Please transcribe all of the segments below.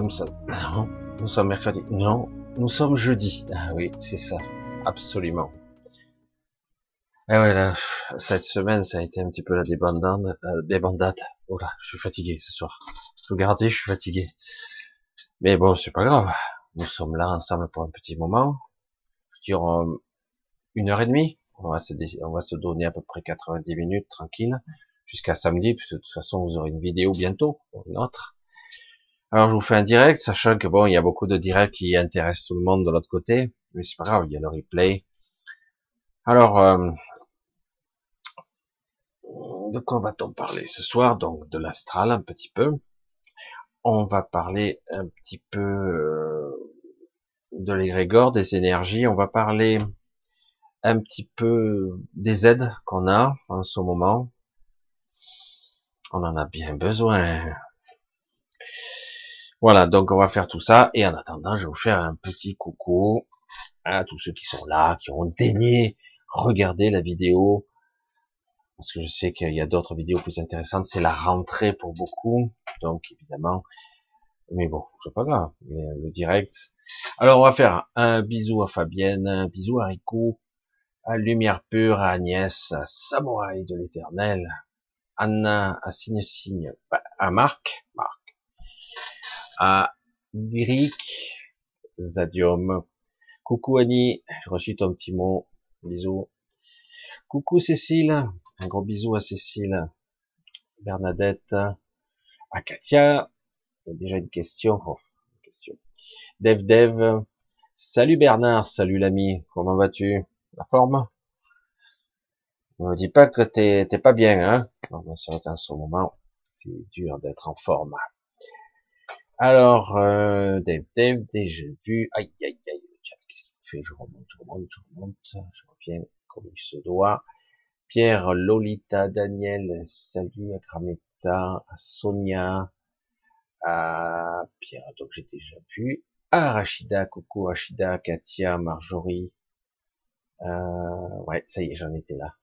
direct. Alors nous sommes sommes mercredi. Non, nous sommes jeudi. Ah oui, c'est ça, absolument. Eh ouais, là, cette semaine, ça a été un petit peu la débandade. Euh, débandade. Oh là, je suis fatigué ce soir. Regardez, je suis fatigué. Mais bon, c'est pas grave. Nous sommes là ensemble pour un petit moment. Je dirais une heure et demie. On va se, on va se donner à peu près 90 minutes tranquille jusqu'à samedi, puisque de toute façon vous aurez une vidéo bientôt, une autre. Alors je vous fais un direct, sachant que bon, il y a beaucoup de directs qui intéressent tout le monde de l'autre côté, mais c'est pas grave, il y a le replay. Alors, euh, de quoi va-t-on parler ce soir? Donc de l'astral un petit peu. On va parler un petit peu euh, de l'égrégore, des énergies. On va parler un petit peu des aides qu'on a en ce moment. On en a bien besoin. Voilà, donc on va faire tout ça. Et en attendant, je vais vous faire un petit coucou à tous ceux qui sont là, qui ont daigné regarder la vidéo. Parce que je sais qu'il y a d'autres vidéos plus intéressantes. C'est la rentrée pour beaucoup. Donc évidemment. Mais bon, c'est pas grave. Le direct. Alors on va faire un bisou à Fabienne, un bisou à Rico, à Lumière Pure, à Agnès, à Samouraï de l'Éternel, Anna, à Signe Signe, à Marc, Marc, à Diric, Zadium, coucou Annie, je reçu ton petit mot, bisous, coucou Cécile, un gros bisou à Cécile, Bernadette, à Katia, il y a déjà une question, oh, question. Dev salut Bernard, salut l'ami, comment vas-tu? La forme? Ne me dis pas que t'es pas bien, hein. C'est vrai qu'en ce moment, c'est dur d'être en forme. Alors, euh, Dave, Dave, déjà vu. Aïe, aïe, aïe, le chat, qu'est-ce qu'il fait? Je remonte, je remonte, je remonte, je reviens comme il se doit. Pierre, Lolita, Daniel, salut, à Sonia, à Pierre, donc j'ai déjà vu. À Rachida, coucou Rachida, Katia, Marjorie, euh, ouais, ça y est, j'en étais là.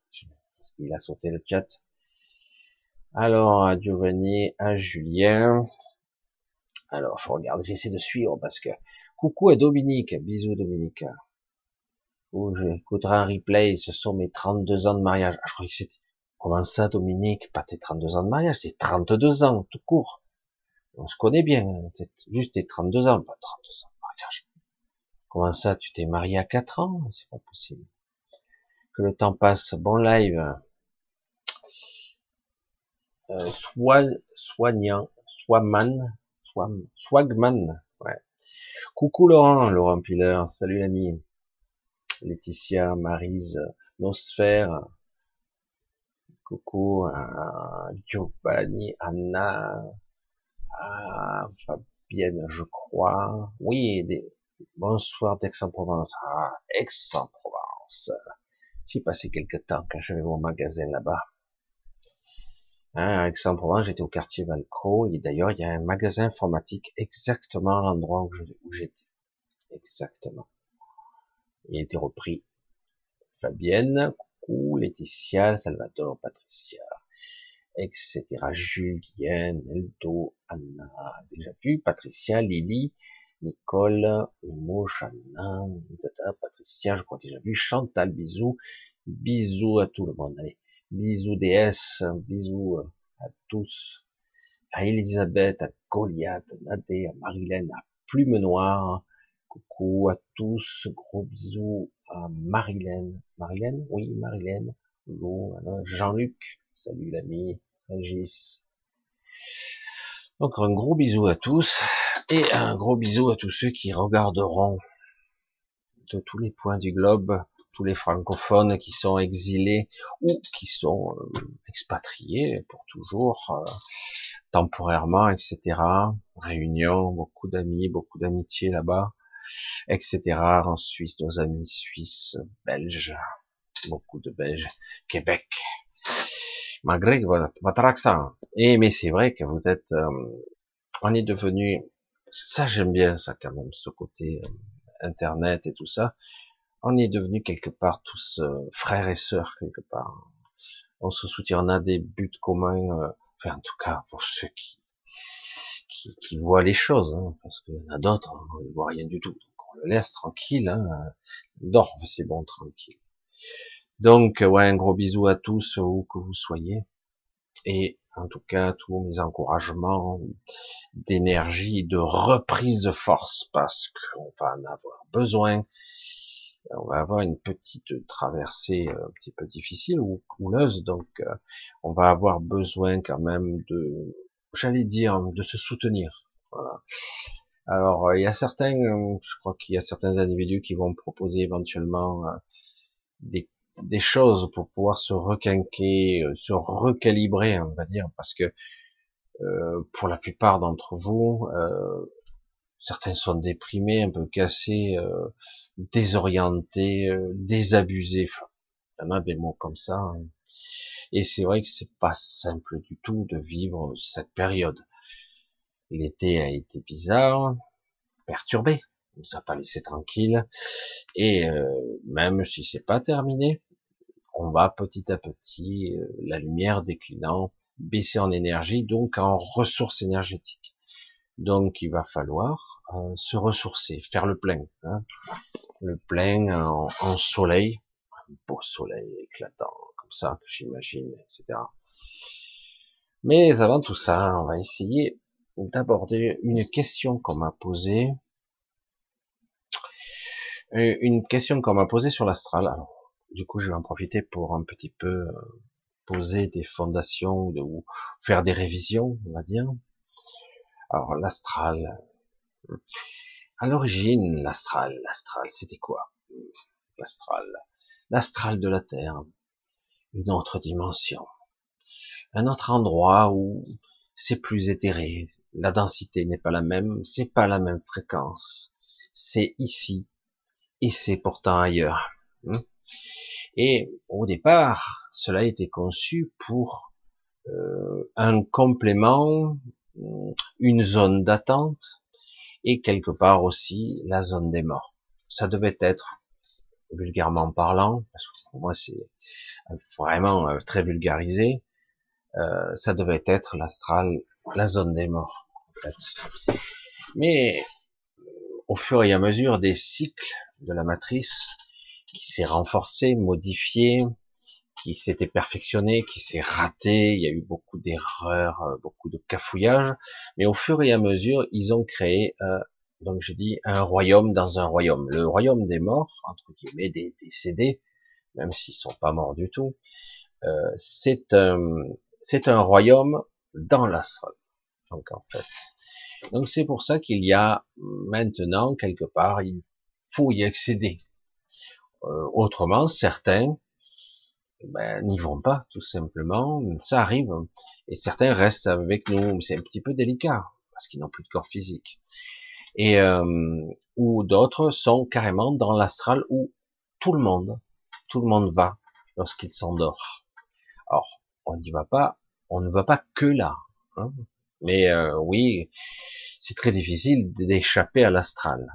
Qu'il a sauté le chat. Alors, à Giovanni, à Julien. Alors, je regarde, j'essaie de suivre parce que... Coucou à Dominique, bisous Dominique. Oh, j'écouterai un replay, ce sont mes 32 ans de mariage. Ah, je croyais que c'était... Comment ça, Dominique? Pas tes 32 ans de mariage, c'est 32 ans, tout court. On se connaît bien, juste tes 32 ans, pas 32 ans de mariage. Comment ça, tu t'es marié à 4 ans? C'est pas possible. Que le temps passe. Bon live. Euh, soignant, Swagman. Coucou Laurent, Laurent Piller. Salut l'ami. Laetitia, Marise, Nosphère. Coucou à Giovanni, Anna, à Fabienne, je crois. Oui, Bonsoir d'Aix-en-Provence. Ah, Aix-en-Provence. J'ai passé quelques temps quand j'avais mon magasin là-bas. Hein, à j'étais au quartier Valcro, et d'ailleurs, il y a un magasin informatique exactement à l'endroit où j'étais. Exactement. Il a été repris. Fabienne, coucou, Laetitia, Salvatore, Patricia, etc. Julien, Eldo, Anna, déjà vu, Patricia, Lily, Nicole, Mo, Tata, Patricia, je crois déjà vu, Chantal, bisous, bisous à tout le monde, allez, bisous DS, bisous euh, à tous, à Elisabeth, à Goliath, à Nadé, à Marilène, à Plume Noire, coucou à tous, gros bisous à Marilène, Marilène, oui, Marilène, Jean-Luc, salut l'ami, Régis, donc un gros bisou à tous et un gros bisou à tous ceux qui regarderont de tous les points du globe, tous les francophones qui sont exilés ou qui sont euh, expatriés pour toujours, euh, temporairement, etc. Réunion, beaucoup d'amis, beaucoup d'amitié là-bas, etc. En Suisse, nos amis suisses, belges, beaucoup de Belges, Québec, malgré votre, accent. Et mais c'est vrai que vous êtes, euh, on est devenu, ça j'aime bien ça quand même, ce côté internet et tout ça. On est devenu quelque part tous euh, frères et sœurs quelque part. On se soutient, on a des buts communs Enfin, en tout cas, pour ceux qui, qui, qui voient les choses, hein, parce qu'il y en a d'autres, hein, ils ne voient rien du tout. Donc on le laisse tranquille, hein, dort, c'est bon, tranquille. Donc, ouais, un gros bisou à tous, où que vous soyez. Et en tout cas, tous mes encouragements d'énergie, de reprise de force, parce qu'on va en avoir besoin. On va avoir une petite traversée euh, un petit peu difficile ou couleuse, donc euh, on va avoir besoin quand même de, j'allais dire, de se soutenir. Alors, il y a certains, je crois qu'il y a certains individus qui vont proposer éventuellement euh, des des choses pour pouvoir se requinquer, euh, se recalibrer, on va dire, parce que euh, pour la plupart d'entre vous, euh, certains sont déprimés, un peu cassés, euh, désorientés, euh, désabusés. Enfin, il y en a des mots comme ça. Hein. Et c'est vrai que c'est pas simple du tout de vivre cette période. L'été a été bizarre, perturbé, on nous a pas laissé tranquille. Et euh, même si c'est pas terminé, on va petit à petit, euh, la lumière déclinant, baisser en énergie, donc en ressources énergétiques. Donc il va falloir se ressourcer, faire le plein. Hein. Le plein en, soleil, un beau soleil éclatant, comme ça que j'imagine, etc. Mais avant tout ça, on va essayer d'aborder une question qu'on m'a posée. Euh, une question qu'on m'a posée sur l'astral. Alors, du coup, je vais en profiter pour un petit peu euh, poser des fondations ou faire des révisions, on va dire. Alors, l'astral. À l'origine, l'astral, l'astral, c'était quoi? L'astral. L'astral de la Terre. Une autre dimension. Un autre endroit où c'est plus éthéré. La densité n'est pas la même, c'est pas la même fréquence. C'est ici. Et c'est pourtant ailleurs. Hein et au départ, cela a été conçu pour euh, un complément, une zone d'attente, et quelque part aussi la zone des morts. Ça devait être, vulgairement parlant, parce que pour moi c'est vraiment euh, très vulgarisé, euh, ça devait être l'astral, la zone des morts. En fait. Mais au fur et à mesure des cycles de la matrice, qui s'est renforcé, modifié, qui s'était perfectionné, qui s'est raté, il y a eu beaucoup d'erreurs, euh, beaucoup de cafouillages, mais au fur et à mesure, ils ont créé, euh, donc je dis, un royaume dans un royaume. Le royaume des morts, entre guillemets, des décédés, même s'ils sont pas morts du tout, euh, c'est un, c'est un royaume dans l'astral. Donc en fait, donc c'est pour ça qu'il y a maintenant quelque part, il faut y accéder. Euh, autrement, certains ben, n'y vont pas, tout simplement. Ça arrive. Et certains restent avec nous. C'est un petit peu délicat, parce qu'ils n'ont plus de corps physique. Et euh, ou d'autres sont carrément dans l'astral où tout le monde, tout le monde va lorsqu'il s'endort. Alors, on n'y va pas, on ne va pas que là. Hein. Mais euh, oui, c'est très difficile d'échapper à l'astral.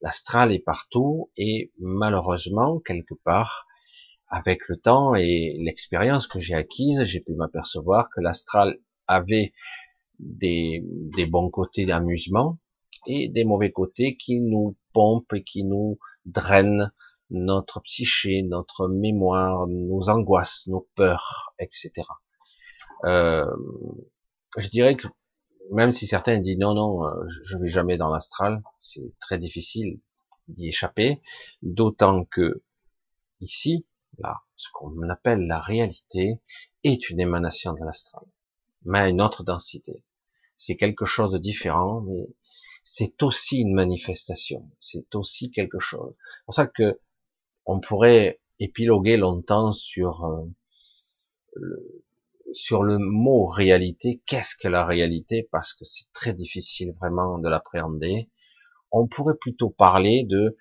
L'astral est partout et malheureusement, quelque part, avec le temps et l'expérience que j'ai acquise, j'ai pu m'apercevoir que l'astral avait des, des bons côtés d'amusement et des mauvais côtés qui nous pompent et qui nous drainent notre psyché, notre mémoire, nos angoisses, nos peurs, etc. Euh, je dirais que même si certains disent non, non, euh, je vais jamais dans l'astral, c'est très difficile d'y échapper, d'autant que ici, là, ce qu'on appelle la réalité est une émanation de l'astral, mais à une autre densité. C'est quelque chose de différent, mais c'est aussi une manifestation, c'est aussi quelque chose. C'est pour ça que on pourrait épiloguer longtemps sur euh, le, sur le mot réalité, qu'est-ce que la réalité? Parce que c'est très difficile vraiment de l'appréhender. On pourrait plutôt parler de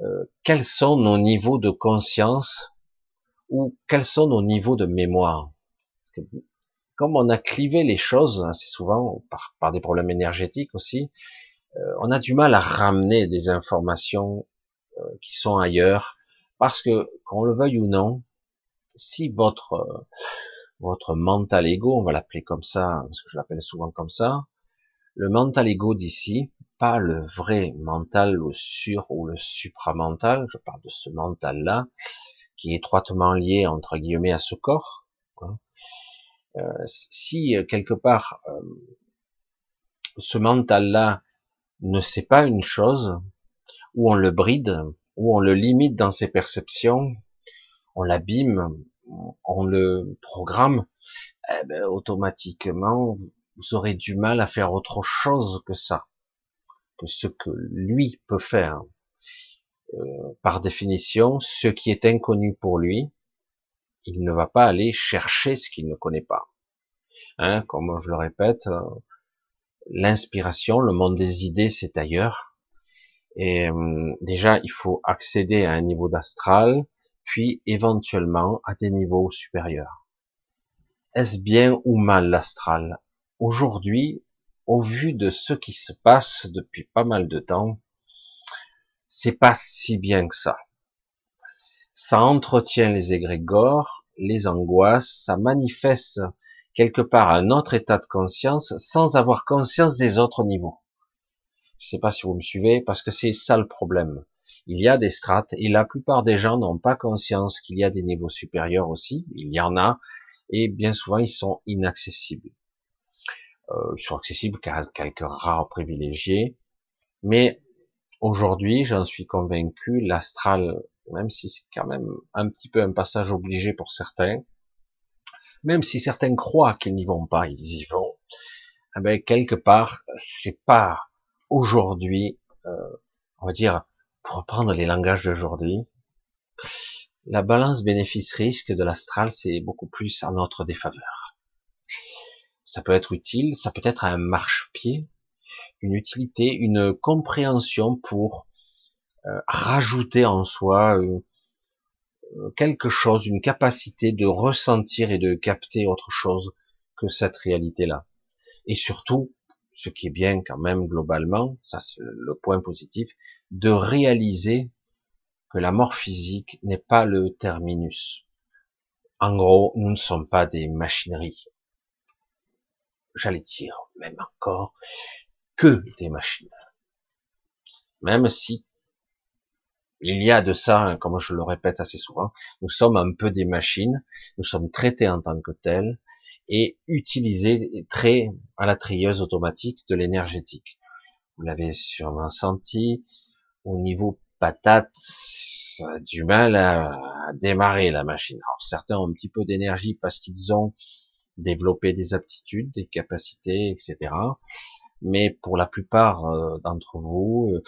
euh, quels sont nos niveaux de conscience ou quels sont nos niveaux de mémoire? Comme on a clivé les choses assez souvent par, des problèmes énergétiques aussi, euh, on a du mal à ramener des informations euh, qui sont ailleurs, parce que qu'on le veuille ou non, si votre votre mental ego, on va l'appeler comme ça, parce que je l'appelle souvent comme ça, le mental ego d'ici, pas le vrai mental, le sur ou le supramental, je parle de ce mental-là, qui est étroitement lié, entre guillemets, à ce corps. Hein. Euh, si, euh, quelque part, euh, ce mental-là ne sait pas une chose, ou on le bride, ou on le limite dans ses perceptions, on l'abîme, on le programme, eh ben, automatiquement, vous aurez du mal à faire autre chose que ça, que ce que lui peut faire. Euh, par définition, ce qui est inconnu pour lui, il ne va pas aller chercher ce qu'il ne connaît pas. Hein, comme je le répète, euh, l'inspiration, le monde des idées, c'est ailleurs. Et euh, déjà, il faut accéder à un niveau d'astral, puis éventuellement à des niveaux supérieurs. Est-ce bien ou mal l'astral? Aujourd'hui, au vu de ce qui se passe depuis pas mal de temps, c'est pas si bien que ça. Ça entretient les égrégores, les angoisses, ça manifeste quelque part un autre état de conscience sans avoir conscience des autres niveaux. Je sais pas si vous me suivez, parce que c'est ça le problème. Il y a des strates et la plupart des gens n'ont pas conscience qu'il y a des niveaux supérieurs aussi. Il y en a et bien souvent ils sont inaccessibles. Euh, ils sont accessibles qu'à quelques rares privilégiés. Mais aujourd'hui, j'en suis convaincu, l'astral, même si c'est quand même un petit peu un passage obligé pour certains, même si certains croient qu'ils n'y vont pas, ils y vont. Eh ben, quelque part, c'est pas aujourd'hui, euh, on va dire, pour reprendre les langages d'aujourd'hui, la balance bénéfice-risque de l'astral, c'est beaucoup plus à notre défaveur. Ça peut être utile, ça peut être un marche-pied, une utilité, une compréhension pour euh, rajouter en soi euh, euh, quelque chose, une capacité de ressentir et de capter autre chose que cette réalité-là. Et surtout, ce qui est bien quand même globalement, ça c'est le point positif, de réaliser que la mort physique n'est pas le terminus. En gros, nous ne sommes pas des machineries. J'allais dire, même encore, que des machines. Même si il y a de ça, hein, comme je le répète assez souvent, nous sommes un peu des machines, nous sommes traités en tant que tels, et utilisés très à la trieuse automatique de l'énergétique. Vous l'avez sûrement senti, au niveau patate, ça a du mal à, démarrer la machine. Alors certains ont un petit peu d'énergie parce qu'ils ont développé des aptitudes, des capacités, etc. Mais pour la plupart euh, d'entre vous, euh,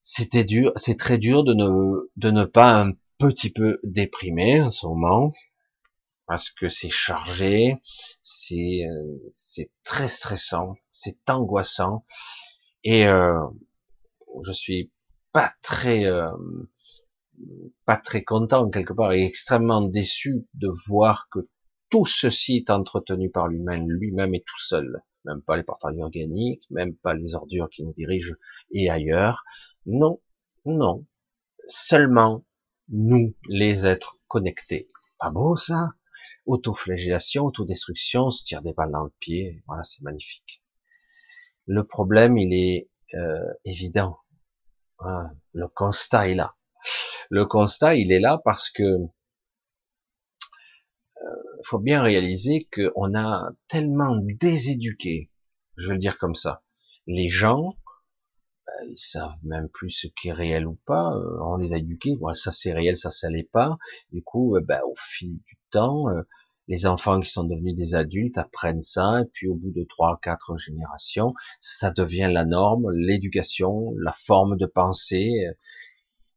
c'était dur, c'est très dur de ne, de ne pas un petit peu déprimer en ce moment parce que c'est chargé, c'est euh, c'est très stressant, c'est angoissant. Et euh, je suis pas très euh, pas très content quelque part et extrêmement déçu de voir que tout ceci est entretenu par l'humain lui-même et tout seul, même pas les portails organiques, même pas les ordures qui nous dirigent et ailleurs. Non, non, seulement nous, les êtres connectés. Pas beau ça? Autoflagellation, autodestruction, se tire des balles dans le pied, voilà, c'est magnifique. Le problème, il est euh, évident. le constat est là. Le constat, il est là parce que faut bien réaliser qu'on a tellement déséduqué, je veux le dire comme ça, les gens, ben, ils savent même plus ce qui est réel ou pas. Euh, on les a éduqués, voilà, ça c'est réel, ça ça l'est pas. Du coup, ben, au fil du temps, euh, les enfants qui sont devenus des adultes apprennent ça, et puis au bout de trois, quatre générations, ça devient la norme, l'éducation, la forme de pensée,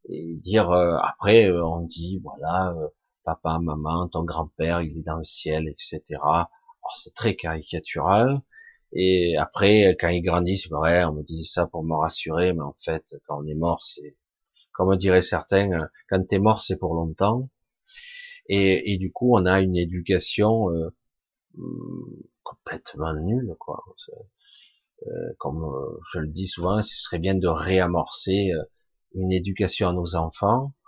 et dire euh, après euh, on dit voilà euh, papa, maman, ton grand-père, il est dans le ciel, etc. c'est très caricatural. Et après, quand ils grandissent, vrai, on me disait ça pour me rassurer, mais en fait, quand on est mort, c'est, comme diraient certains, quand t'es mort, c'est pour longtemps. Et, et, du coup, on a une éducation euh, complètement nulle, quoi. Euh, comme euh, je le dis souvent, ce serait bien de réamorcer une éducation à nos enfants euh,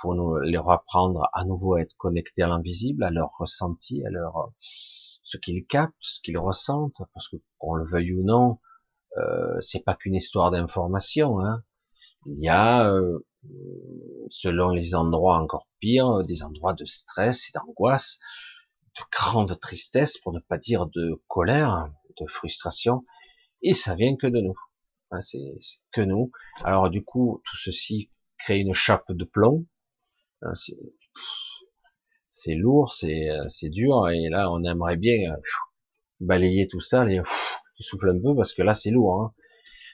pour nous les apprendre à nouveau à être connectés à l'invisible, à leur ressenti, à leur ce qu'ils captent, ce qu'ils ressentent, parce que qu'on le veuille ou non, euh, c'est pas qu'une histoire d'information. Hein. Il y a, euh, selon les endroits encore pire, des endroits de stress et d'angoisse, de grande tristesse, pour ne pas dire de colère, de frustration, et ça vient que de nous. c'est que nous. Alors du coup, tout ceci crée une chape de plomb. Hein, c'est lourd, c'est dur, et là on aimerait bien euh, balayer tout ça, et tu souffles un peu parce que là c'est lourd. Hein.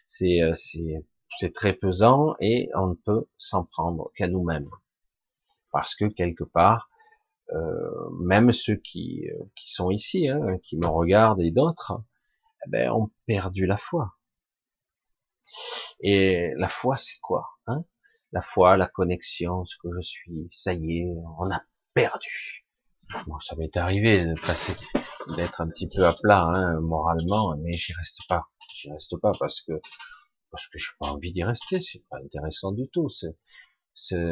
C'est très pesant et on ne peut s'en prendre qu'à nous-mêmes parce que quelque part euh, même ceux qui, euh, qui sont ici, hein, qui me regardent et d'autres, eh ben, ont perdu la foi. Et la foi, c'est quoi hein? La foi, la connexion, ce que je suis, ça y est, on a perdu. Bon, ça m'est arrivé de passer, d'être un petit peu à plat hein, moralement, mais j'y reste pas. J'y reste pas parce que parce que j'ai pas envie d'y rester. C'est pas intéressant du tout. C'est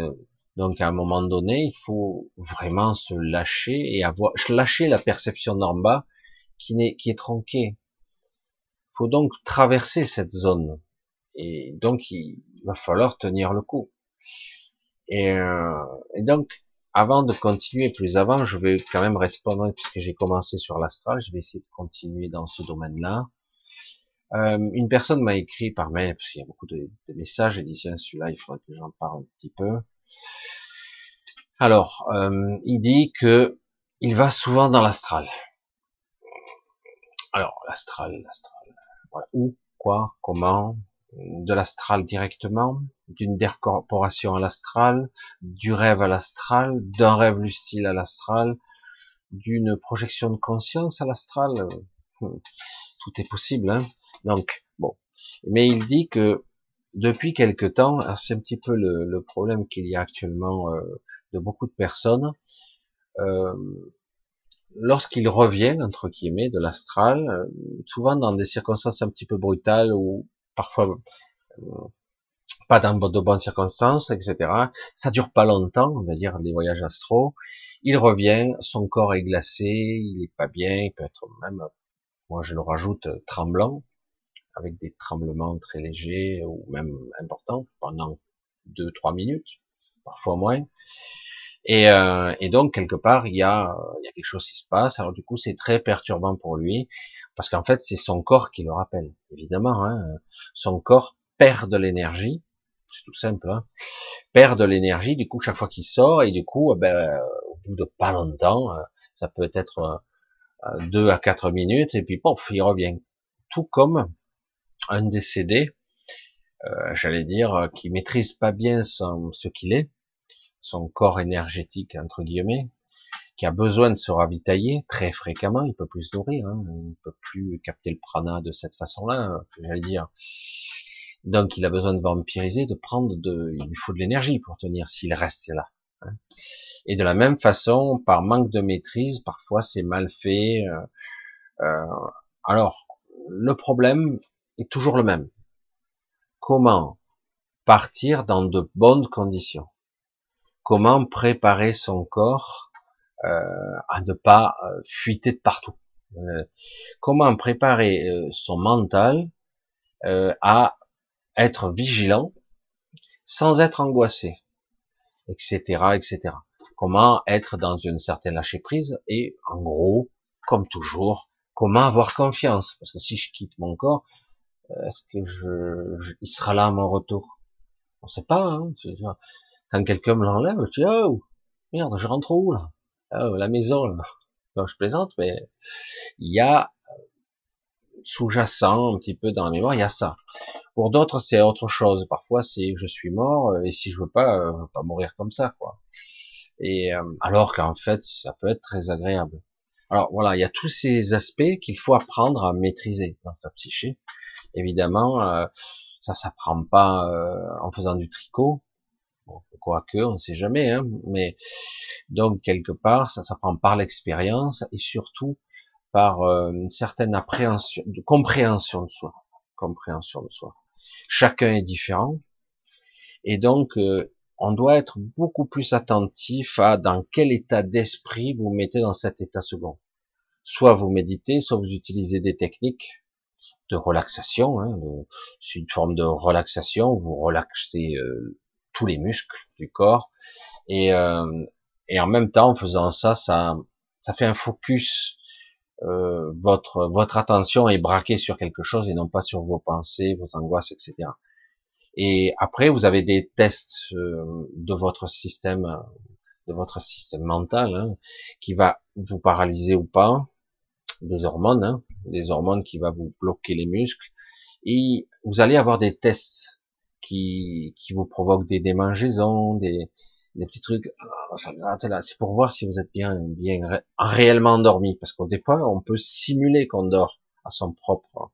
donc à un moment donné, il faut vraiment se lâcher et avoir lâcher la perception d'en bas qui, est, qui est tronquée. Il faut donc traverser cette zone. Et donc il va falloir tenir le coup. Et, euh, et donc, avant de continuer plus avant, je vais quand même répondre, puisque j'ai commencé sur l'astral, je vais essayer de continuer dans ce domaine-là. Euh, une personne m'a écrit par mail, parce qu'il y a beaucoup de, messages, et dit, tiens, celui-là, il faudrait que j'en parle un petit peu. Alors, euh, il dit que il va souvent dans l'astral. Alors, l'astral, l'astral. Voilà. Où, quoi, comment De l'astral directement, d'une décorporation à l'astral, du rêve à l'astral, d'un rêve lucide à l'astral, d'une projection de conscience à l'astral. Hmm. Tout est possible. Hein Donc, bon. Mais il dit que depuis quelque temps, c'est un petit peu le, problème qu'il y a actuellement euh, de beaucoup de personnes, euh, lorsqu'ils reviennent, entre guillemets, de l'astral, euh, souvent dans des circonstances un petit peu brutales ou parfois euh, pas dans de bonnes circonstances, etc. Ça dure pas longtemps, on va dire, les voyages astraux. Il revient, son corps est glacé, il est pas bien, il peut être même, moi je le rajoute, tremblant, avec des tremblements très légers ou même importants pendant deux, trois minutes, parfois moins. Et, euh, et, donc quelque part il y a, quelque chose qui se passe. Alors du coup c'est très perturbant pour lui parce qu'en fait c'est son corps qui le rappelle. Évidemment, hein, son corps perd de l'énergie, c'est tout simple, hein, perd de l'énergie. Du coup chaque fois qu'il sort et du coup ben, au bout de pas longtemps, euh, ça peut être euh, deux à quatre minutes et puis pof il revient. Tout comme un décédé, j'allais dire, qui maîtrise pas bien ce qu'il est son corps énergétique entre guillemets, qui a besoin de se ravitailler très fréquemment, il peut plus se nourrir, hein, il peut plus capter le prana de cette façon-là, j'allais dire. Donc il a besoin de vampiriser, de prendre de, il lui faut de l'énergie pour tenir s'il reste là. Hein. Et de la même façon, par manque de maîtrise, parfois c'est mal fait. Euh, euh, alors le problème est toujours le même. Comment partir dans de bonnes conditions? Comment préparer son corps euh, à ne pas euh, fuiter de partout. Euh, comment préparer son mental à être vigilant sans être angoissé, etc., etc. Comment être dans une certaine lâcher prise et en gros, comme toujours, comment avoir confiance parce que si je quitte mon corps, est-ce que je, il sera là à mon retour? On ne sait pas. Hein, quand quelqu'un me l'enlève, je dis, oh, merde, je rentre où, là? Oh, la maison, là. Donc, je plaisante, mais il y a sous-jacent, un petit peu dans la mémoire, il y a ça. Pour d'autres, c'est autre chose. Parfois, c'est je suis mort, et si je veux pas, euh, veux pas mourir comme ça, quoi. Et euh, alors qu'en fait, ça peut être très agréable. Alors voilà, il y a tous ces aspects qu'il faut apprendre à maîtriser dans sa psyché. Évidemment, euh, ça s'apprend pas en faisant du tricot, quoique, on ne sait jamais, hein, mais donc quelque part, ça s'apprend par l'expérience et surtout par euh, une certaine appréhension, compréhension de soi, compréhension de soi. Chacun est différent et donc euh, on doit être beaucoup plus attentif à dans quel état d'esprit vous mettez dans cet état second. Soit vous méditez, soit vous utilisez des techniques de relaxation. Hein, c'est une forme de relaxation. Vous relaxez euh, les muscles du corps et, euh, et en même temps, en faisant ça, ça, ça fait un focus. Euh, votre votre attention est braquée sur quelque chose et non pas sur vos pensées, vos angoisses, etc. Et après, vous avez des tests euh, de votre système, de votre système mental, hein, qui va vous paralyser ou pas, des hormones, hein, des hormones qui va vous bloquer les muscles, et vous allez avoir des tests qui, qui vous provoquent des démangeaisons, des, des petits trucs. Ah, c'est pour voir si vous êtes bien, bien réellement endormi, parce qu'au départ, on peut simuler qu'on dort à son propre.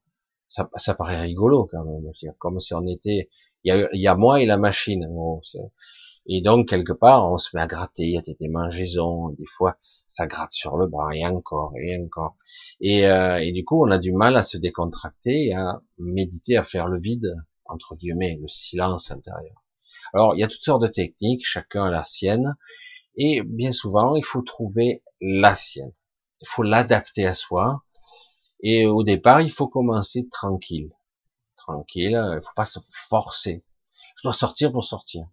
Ça, ça paraît rigolo quand même, comme si on était il y a, y a moi et la machine. et donc, quelque part, on se met à gratter, il y a des démangeaisons, des fois, ça gratte sur le bras, et encore, et encore. Et, euh, et du coup, on a du mal à se décontracter, à méditer, à faire le vide, entre guillemets, le silence intérieur. Alors, il y a toutes sortes de techniques, chacun a la sienne, et bien souvent, il faut trouver la sienne. Il faut l'adapter à soi, et au départ, il faut commencer tranquille tranquille, il faut pas se forcer. Je dois sortir pour sortir.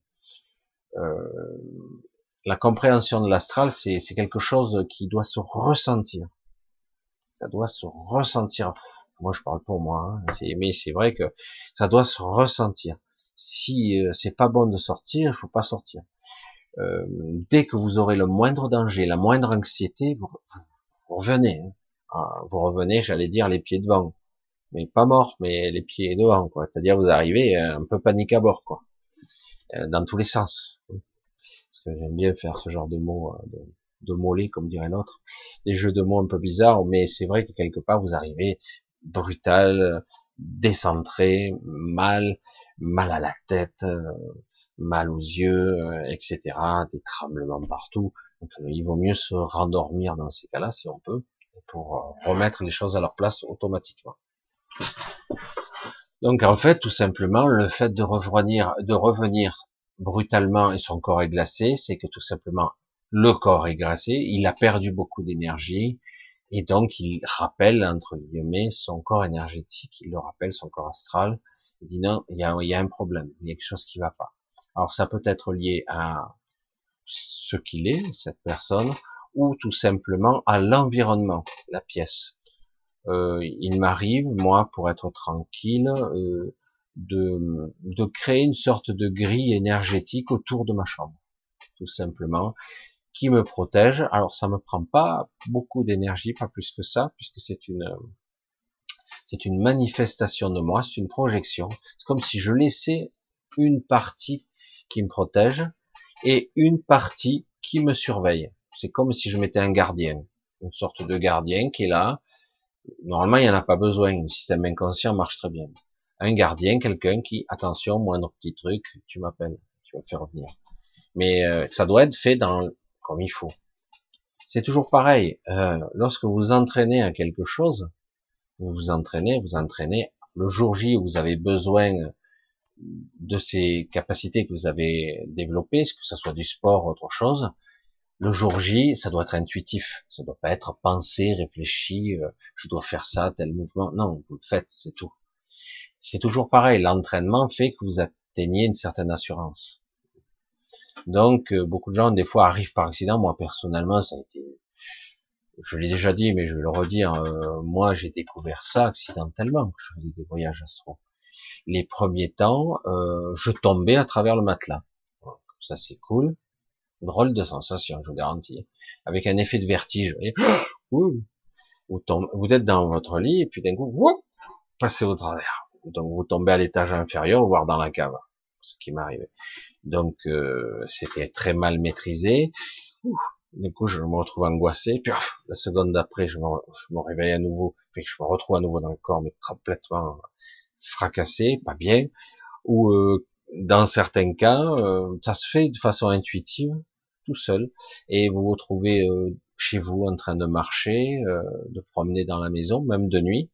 Euh, la compréhension de l'astral, c'est quelque chose qui doit se ressentir. Ça doit se ressentir. Moi, je parle pour moi, hein, mais c'est vrai que ça doit se ressentir. Si euh, c'est pas bon de sortir, il faut pas sortir. Euh, dès que vous aurez le moindre danger, la moindre anxiété, vous, revenez. Hein. Ah, vous revenez, j'allais dire, les pieds devant mais pas mort, mais les pieds devant, quoi. C'est-à-dire vous arrivez euh, un peu panique à bord, quoi, euh, dans tous les sens. Parce que j'aime bien faire ce genre de mots, euh, de, de mollets, comme dirait l'autre, des jeux de mots un peu bizarres, mais c'est vrai que quelque part vous arrivez brutal, décentré, mal, mal à la tête, mal aux yeux, etc., des tremblements partout. Donc il vaut mieux se rendormir dans ces cas-là si on peut, pour remettre les choses à leur place automatiquement. Donc en fait, tout simplement, le fait de revenir, de revenir brutalement et son corps est glacé, c'est que tout simplement le corps est glacé, il a perdu beaucoup d'énergie et donc il rappelle entre guillemets son corps énergétique, il le rappelle son corps astral. Il dit non, il y a, un problème, il y a quelque chose qui va pas. Alors ça peut être lié à ce qu'il est, cette personne, ou tout simplement à l'environnement, la pièce euh, il m'arrive, moi, pour être tranquille, euh, de, de créer une sorte de grille énergétique autour de ma chambre, tout simplement, qui me protège. Alors, ça me prend pas beaucoup d'énergie, pas plus que ça, puisque c'est une c'est une manifestation de moi, c'est une projection. C'est comme si je laissais une partie qui me protège et une partie qui me surveille. C'est comme si je mettais un gardien, une sorte de gardien qui est là, Normalement, il n'y en a pas besoin. Le système inconscient marche très bien. Un gardien, quelqu'un qui, attention, moindre petit truc, tu m'appelles, tu vas faire revenir. Mais euh, ça doit être fait dans comme il faut. C'est toujours pareil. Euh, lorsque vous entraînez à quelque chose, vous vous entraînez, vous entraînez. Le jour J vous avez besoin de ces capacités que vous avez développées, que ce soit du sport, ou autre chose, le jour J, ça doit être intuitif, ça doit pas être pensé, réfléchi, euh, je dois faire ça, tel mouvement. Non, vous le faites, c'est tout. C'est toujours pareil, l'entraînement fait que vous atteignez une certaine assurance. Donc, euh, beaucoup de gens, des fois, arrivent par accident. Moi, personnellement, ça a été, je l'ai déjà dit, mais je vais le redire, euh, moi, j'ai découvert ça accidentellement, je faisais des voyages astro. Les premiers temps, je tombais à travers le matelas. ça, c'est cool drôle de sensation, je vous garantis, avec un effet de vertige. Vous, vous êtes dans votre lit et puis d'un coup, vous passez au travers. Donc vous tombez à l'étage inférieur, voire dans la cave, ce qui m'arrivait. Donc euh, c'était très mal maîtrisé. du coup, je me retrouve angoissé. Puis la seconde d'après, je me, réveille à nouveau. Puis je me retrouve à nouveau dans le corps, mais complètement fracassé, pas bien. Ou euh, dans certains cas, euh, ça se fait de façon intuitive tout seul, et vous vous trouvez euh, chez vous en train de marcher, euh, de promener dans la maison, même de nuit,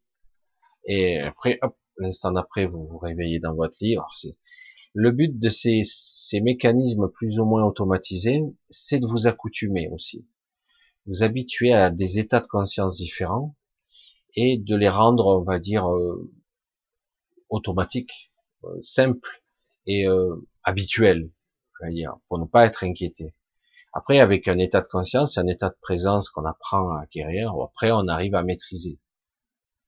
et après, hop, l'instant d'après, vous vous réveillez dans votre lit. Alors Le but de ces, ces mécanismes plus ou moins automatisés, c'est de vous accoutumer aussi. Vous habituer à des états de conscience différents et de les rendre, on va dire, euh, automatiques, euh, simples et euh, habituels, dire, pour ne pas être inquiété. Après, avec un état de conscience, un état de présence qu'on apprend à acquérir, après on arrive à maîtriser.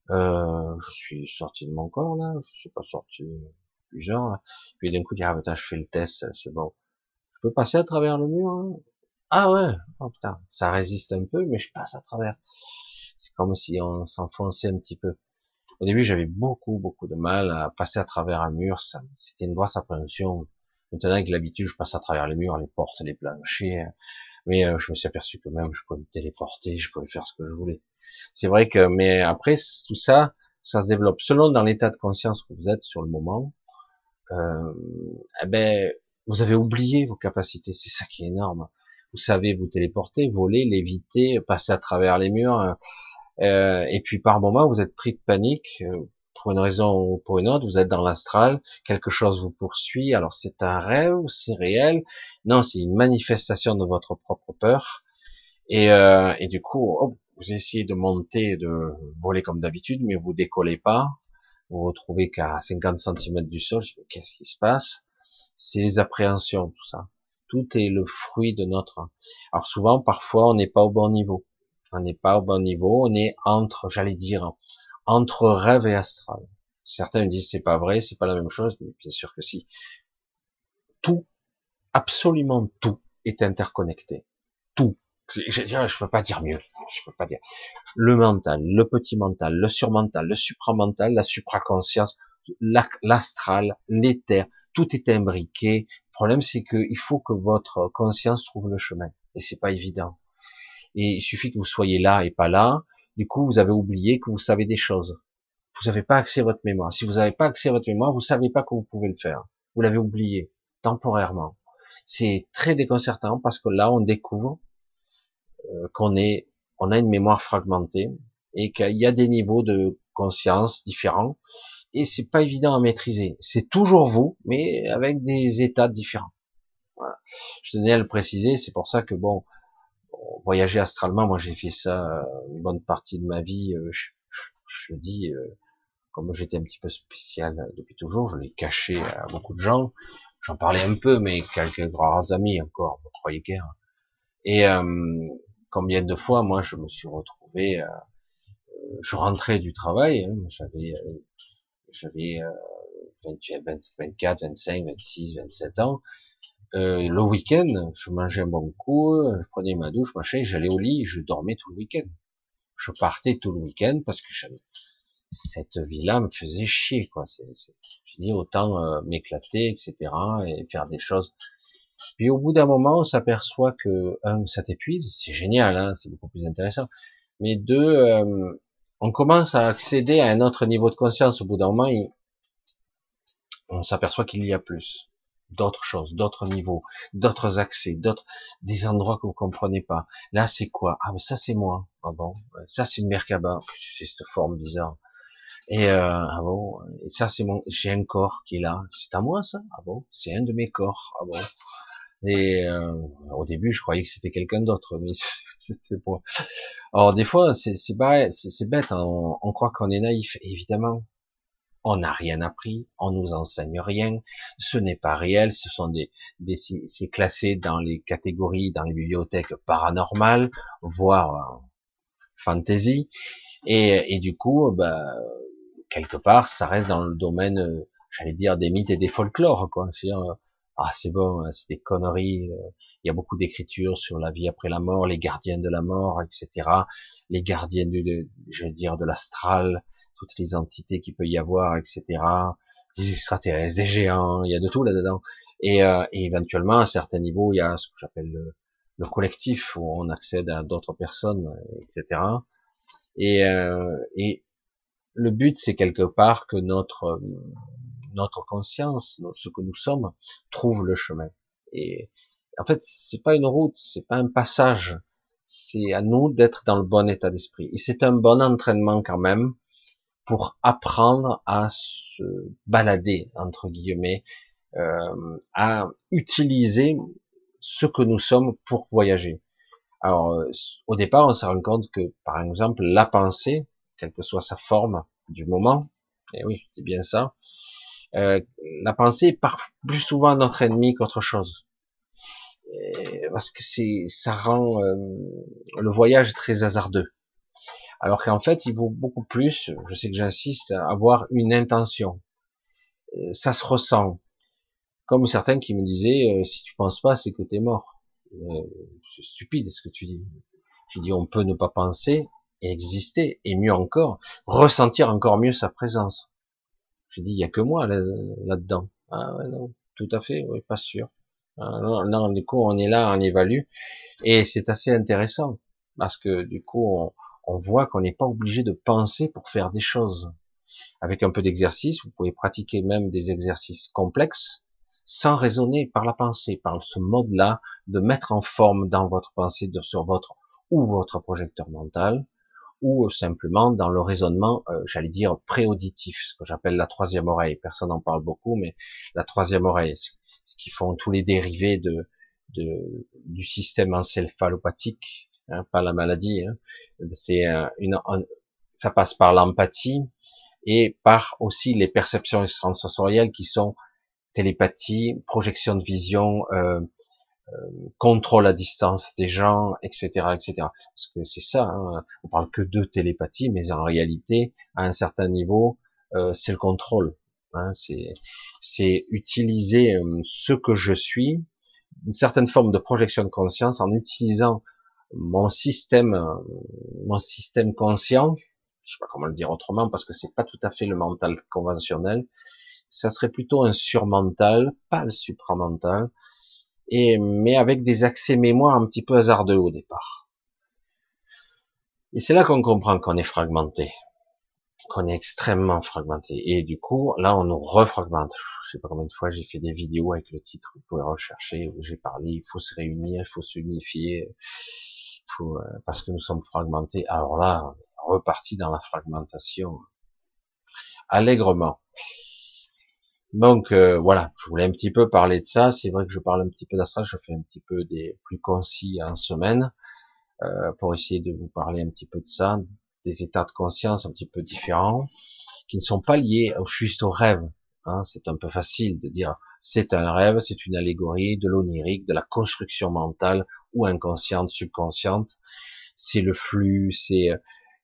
Euh, je suis sorti de mon corps là, je suis pas sorti Puis d'un coup, dire ah putain, je fais le test, c'est bon. Je peux passer à travers le mur. Hein? Ah ouais, oh putain, ça résiste un peu, mais je passe à travers. C'est comme si on s'enfonçait un petit peu. Au début, j'avais beaucoup, beaucoup de mal à passer à travers un mur. C'était une grosse appréhension. Maintenant, avec l'habitude, je passe à travers les murs, les portes, les planchers. Mais euh, je me suis aperçu que même je pouvais me téléporter, je pouvais faire ce que je voulais. C'est vrai que, mais après, tout ça, ça se développe selon dans l'état de conscience que vous êtes sur le moment. Euh, eh ben, vous avez oublié vos capacités. C'est ça qui est énorme. Vous savez vous téléporter, voler, léviter, passer à travers les murs. Euh, et puis par moment, vous êtes pris de panique. Euh, pour une raison ou pour une autre, vous êtes dans l'astral, quelque chose vous poursuit, alors c'est un rêve, c'est réel, non, c'est une manifestation de votre propre peur, et, euh, et du coup, vous essayez de monter, de voler comme d'habitude, mais vous décollez pas, vous retrouvez qu'à 50 cm du sol, qu'est-ce qui se passe? C'est les appréhensions, tout ça. Tout est le fruit de notre... Alors souvent, parfois, on n'est pas au bon niveau. On n'est pas au bon niveau, on est entre, j'allais dire, entre rêve et astral. Certains me disent c'est pas vrai, c'est pas la même chose, mais bien sûr que si. Tout, absolument tout est interconnecté. Tout. Je, je, peux pas dire mieux. Je peux pas dire. Le mental, le petit mental, le surmental, le supramental, la supraconscience, l'astral, l'éther, tout est imbriqué. Le problème, c'est qu'il faut que votre conscience trouve le chemin. Et c'est pas évident. Et il suffit que vous soyez là et pas là. Du coup, vous avez oublié que vous savez des choses. Vous n'avez pas accès à votre mémoire. Si vous n'avez pas accès à votre mémoire, vous savez pas que vous pouvez le faire. Vous l'avez oublié temporairement. C'est très déconcertant parce que là, on découvre qu'on est, on a une mémoire fragmentée et qu'il y a des niveaux de conscience différents et c'est pas évident à maîtriser. C'est toujours vous, mais avec des états différents. Voilà. Je tenais à le préciser. C'est pour ça que bon, voyager astralement, moi j'ai fait ça euh, une bonne partie de ma vie. Euh, je, je, dis, euh, comme j'étais un petit peu spécial depuis toujours, je l'ai caché à beaucoup de gens. J'en parlais un peu, mais quelques rares amis encore, vous croyez guère. Et combien de fois, moi, je me suis retrouvé, je rentrais du travail, hein, j'avais, j'avais 24, 25, 26, 27 ans, euh, le week-end, je mangeais un bon coup, je prenais ma douche, machin, j'allais au lit, je dormais tout le week-end. Je partais tout le week-end parce que cette vie-là me faisait chier, quoi. C'est, je dis autant euh, m'éclater, etc., et faire des choses. Puis au bout d'un moment, on s'aperçoit que un, ça t'épuise, c'est génial, hein, c'est beaucoup plus intéressant. Mais deux, euh, on commence à accéder à un autre niveau de conscience. Au bout d'un moment, on s'aperçoit qu'il y a plus d'autres choses, d'autres niveaux, d'autres accès, d'autres des endroits que vous comprenez pas. Là, c'est quoi? Ah, mais ça c'est moi. Ah bon? Ça c'est une Merkaba. C'est cette forme bizarre. Et euh, ah bon? Et ça c'est mon. J'ai un corps qui est là. C'est à moi ça? Ah bon? C'est un de mes corps. Ah bon? Et euh, au début, je croyais que c'était quelqu'un d'autre, mais c'était moi. Alors des fois, c'est c'est bête. Hein. On, on croit qu'on est naïf, évidemment on n'a rien appris, on nous enseigne rien, ce n'est pas réel, ce sont des, des c'est classé dans les catégories, dans les bibliothèques paranormales, voire euh, fantasy, et, et, du coup, bah, quelque part, ça reste dans le domaine, euh, j'allais dire, des mythes et des folklores, quoi. C'est euh, ah, c'est bon, hein, c'est des conneries. Il y a beaucoup d'écritures sur la vie après la mort, les gardiens de la mort, etc. Les gardiens du, je veux dire, de l'astral, toutes les entités qu'il peut y avoir, etc. Des extraterrestres, des géants, il y a de tout là-dedans. Et, euh, et, éventuellement, à certains niveaux, il y a ce que j'appelle le, le, collectif, où on accède à d'autres personnes, etc. Et, euh, et le but, c'est quelque part que notre notre conscience, ce que nous sommes, trouve le chemin. Et en fait, c'est pas une route, c'est pas un passage. C'est à nous d'être dans le bon état d'esprit. Et c'est un bon entraînement quand même pour apprendre à se balader entre guillemets euh, à utiliser ce que nous sommes pour voyager. Alors, au départ, on se rend compte que, par exemple, la pensée, quelle que soit sa forme du moment, et oui, c'est bien ça, euh, la pensée est plus souvent notre ennemi qu'autre chose. parce que c'est, ça rend euh, le voyage très hasardeux. Alors qu'en fait, il vaut beaucoup plus, je sais que j'insiste, avoir une intention. Euh, ça se ressent. Comme certains qui me disaient, si tu penses pas, c'est que tu es mort. C'est stupide ce que tu dis. Je dis, on peut ne pas penser et exister, et mieux encore, ressentir encore mieux sa présence. Je dis, il y a que moi là-dedans. ah ouais, non, tout à fait, oui, pas sûr. Ah, non, du coup, on est là, on évalue, et c'est assez intéressant parce que du coup, on, on voit qu'on n'est pas obligé de penser pour faire des choses. Avec un peu d'exercice, vous pouvez pratiquer même des exercices complexes sans raisonner par la pensée, par ce mode-là de mettre en forme dans votre pensée sur votre ou votre projecteur mental ou simplement dans le raisonnement, euh, j'allais dire préauditif, ce que j'appelle la troisième oreille. Personne n'en parle beaucoup, mais la troisième oreille, ce qui font tous les dérivés de, de du système encéphalopathique, hein, pas la maladie. Hein. C'est une, ça passe par l'empathie et par aussi les perceptions extrasensorielles qui sont télépathie, projection de vision, euh, euh, contrôle à distance des gens, etc., etc. Parce que c'est ça. Hein, on parle que de télépathie, mais en réalité, à un certain niveau, euh, c'est le contrôle. Hein, c'est utiliser euh, ce que je suis, une certaine forme de projection de conscience en utilisant mon système, mon système conscient, je sais pas comment le dire autrement parce que c'est pas tout à fait le mental conventionnel, ça serait plutôt un surmental, pas le supramental, et mais avec des accès mémoire un petit peu hasardeux au départ. Et c'est là qu'on comprend qu'on est fragmenté, qu'on est extrêmement fragmenté. Et du coup, là, on nous refragmente. Je sais pas combien de fois j'ai fait des vidéos avec le titre, vous pouvez rechercher, où j'ai parlé, il faut se réunir, il faut s'unifier, faut, euh, parce que nous sommes fragmentés. Alors là, reparti dans la fragmentation allègrement. Donc euh, voilà, je voulais un petit peu parler de ça. C'est vrai que je parle un petit peu d'astral, je fais un petit peu des plus concis en semaine euh, pour essayer de vous parler un petit peu de ça, des états de conscience un petit peu différents, qui ne sont pas liés juste au rêve. Hein. c'est un peu facile de dire c'est un rêve, c'est une allégorie, de l'onirique, de la construction mentale ou inconsciente, subconsciente. C'est le flux, c'est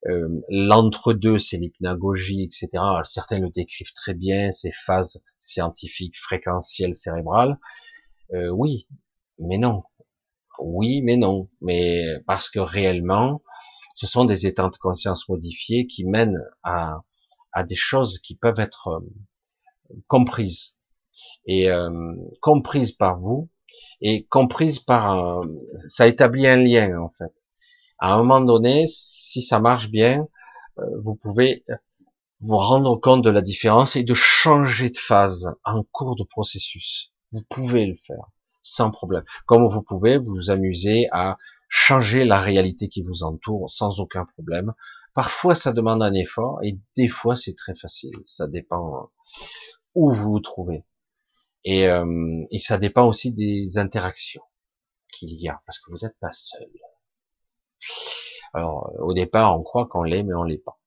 euh, l'entre-deux, c'est l'hypnagogie, etc. certains le décrivent très bien, ces phases scientifiques fréquentielles cérébrales. Euh, oui, mais non. Oui, mais non. Mais parce que réellement, ce sont des états de conscience modifiés qui mènent à, des choses qui peuvent être euh, comprises et euh, comprises par vous et comprises par ça établit un lien en fait à un moment donné, si ça marche bien, euh, vous pouvez vous rendre compte de la différence et de changer de phase en cours de processus. Vous pouvez le faire sans problème. Comme vous pouvez vous amuser à changer la réalité qui vous entoure sans aucun problème. Parfois, ça demande un effort et des fois, c'est très facile. Ça dépend où vous vous trouvez. Et, euh, et ça dépend aussi des interactions qu'il y a, parce que vous n'êtes pas seul. Alors, au départ, on croit qu'on l'est, mais on l'est pas.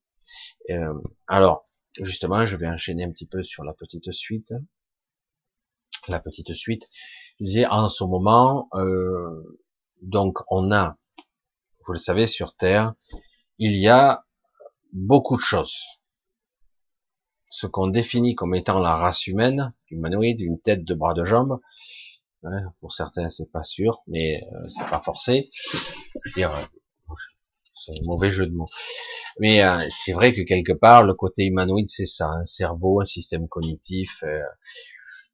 Euh, alors, justement, je vais enchaîner un petit peu sur la petite suite. La petite suite. Je disais, en ce moment, euh, donc, on a, vous le savez, sur Terre, il y a beaucoup de choses. Ce qu'on définit comme étant la race humaine, humanoïde, une tête, deux bras, de jambes, hein, pour certains, c'est pas sûr, mais euh, c'est pas forcé. C'est un mauvais jeu de mots. Mais euh, c'est vrai que quelque part, le côté humanoïde, c'est ça, un cerveau, un système cognitif, euh,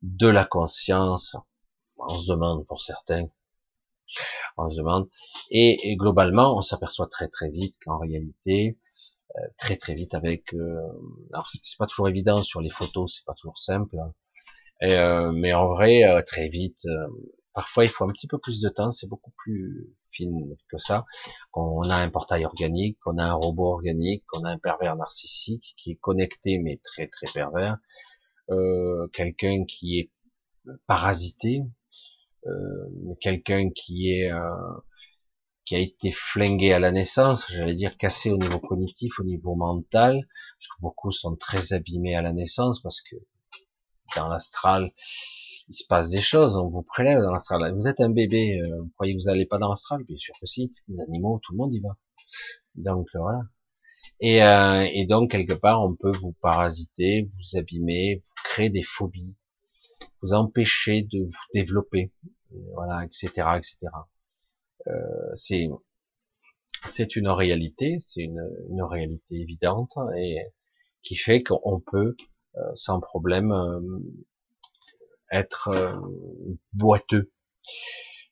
de la conscience. On se demande pour certains, on se demande. Et, globalement, on s'aperçoit très très vite qu'en réalité, euh, très très vite avec, alors c'est pas toujours évident sur les photos, c'est pas toujours simple. Hein. mais en vrai, très vite, Parfois, il faut un petit peu plus de temps, c'est beaucoup plus fin que ça. On a un portail organique, qu'on a un robot organique, qu'on a un pervers narcissique qui est connecté mais très très pervers, euh, quelqu'un qui est parasité, quelqu'un qui est qui a été flingué à la naissance, j'allais dire cassé au niveau cognitif, au niveau mental, parce que beaucoup sont très abîmés à la naissance, parce que dans l'astral, il se passe des choses, on vous prélève dans l'astral. Vous êtes un bébé, euh, vous croyez que vous n'allez pas dans l'astral? Bien sûr que si, les animaux, tout le monde y va. Donc euh, voilà. Et, euh, et donc quelque part, on peut vous parasiter, vous abîmer, vous créer des phobies, vous empêcher de vous développer, voilà, etc., etc. Euh, c'est c'est une réalité, c'est une, une, réalité évidente et qui fait qu'on peut euh, sans problème euh, être boiteux.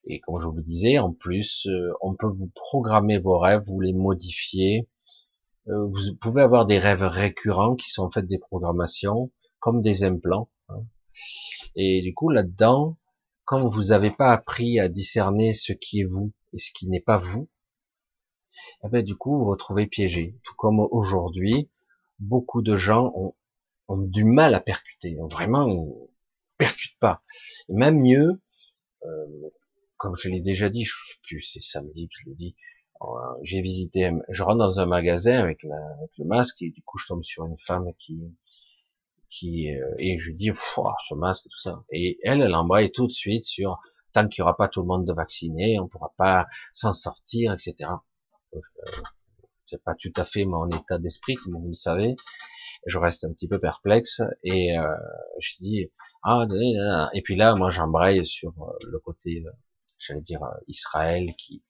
Et comme je vous le disais, en plus, on peut vous programmer vos rêves, vous les modifier. Vous pouvez avoir des rêves récurrents qui sont en fait des programmations, comme des implants. Hein. Et du coup, là-dedans, comme vous n'avez pas appris à discerner ce qui est vous et ce qui n'est pas vous, eh ben, du coup, vous vous retrouvez piégé. Tout comme aujourd'hui, beaucoup de gens ont, ont du mal à percuter. Vraiment, ils percutent pas. Et même mieux, euh, comme je l'ai déjà dit, je sais plus, c'est samedi que je l'ai dit, euh, j'ai visité, je rentre dans un magasin avec, le masque et du coup je tombe sur une femme qui, qui euh, et je lui dis, ce masque, tout ça. Et elle, elle embraye tout de suite sur tant qu'il n'y aura pas tout le monde de vacciné, on pourra pas s'en sortir, etc. Euh, c'est pas tout à fait mon état d'esprit, comme vous le savez. Je reste un petit peu perplexe et euh, je dis ah et puis là moi j'embraye sur euh, le côté, euh, j'allais dire Israël qui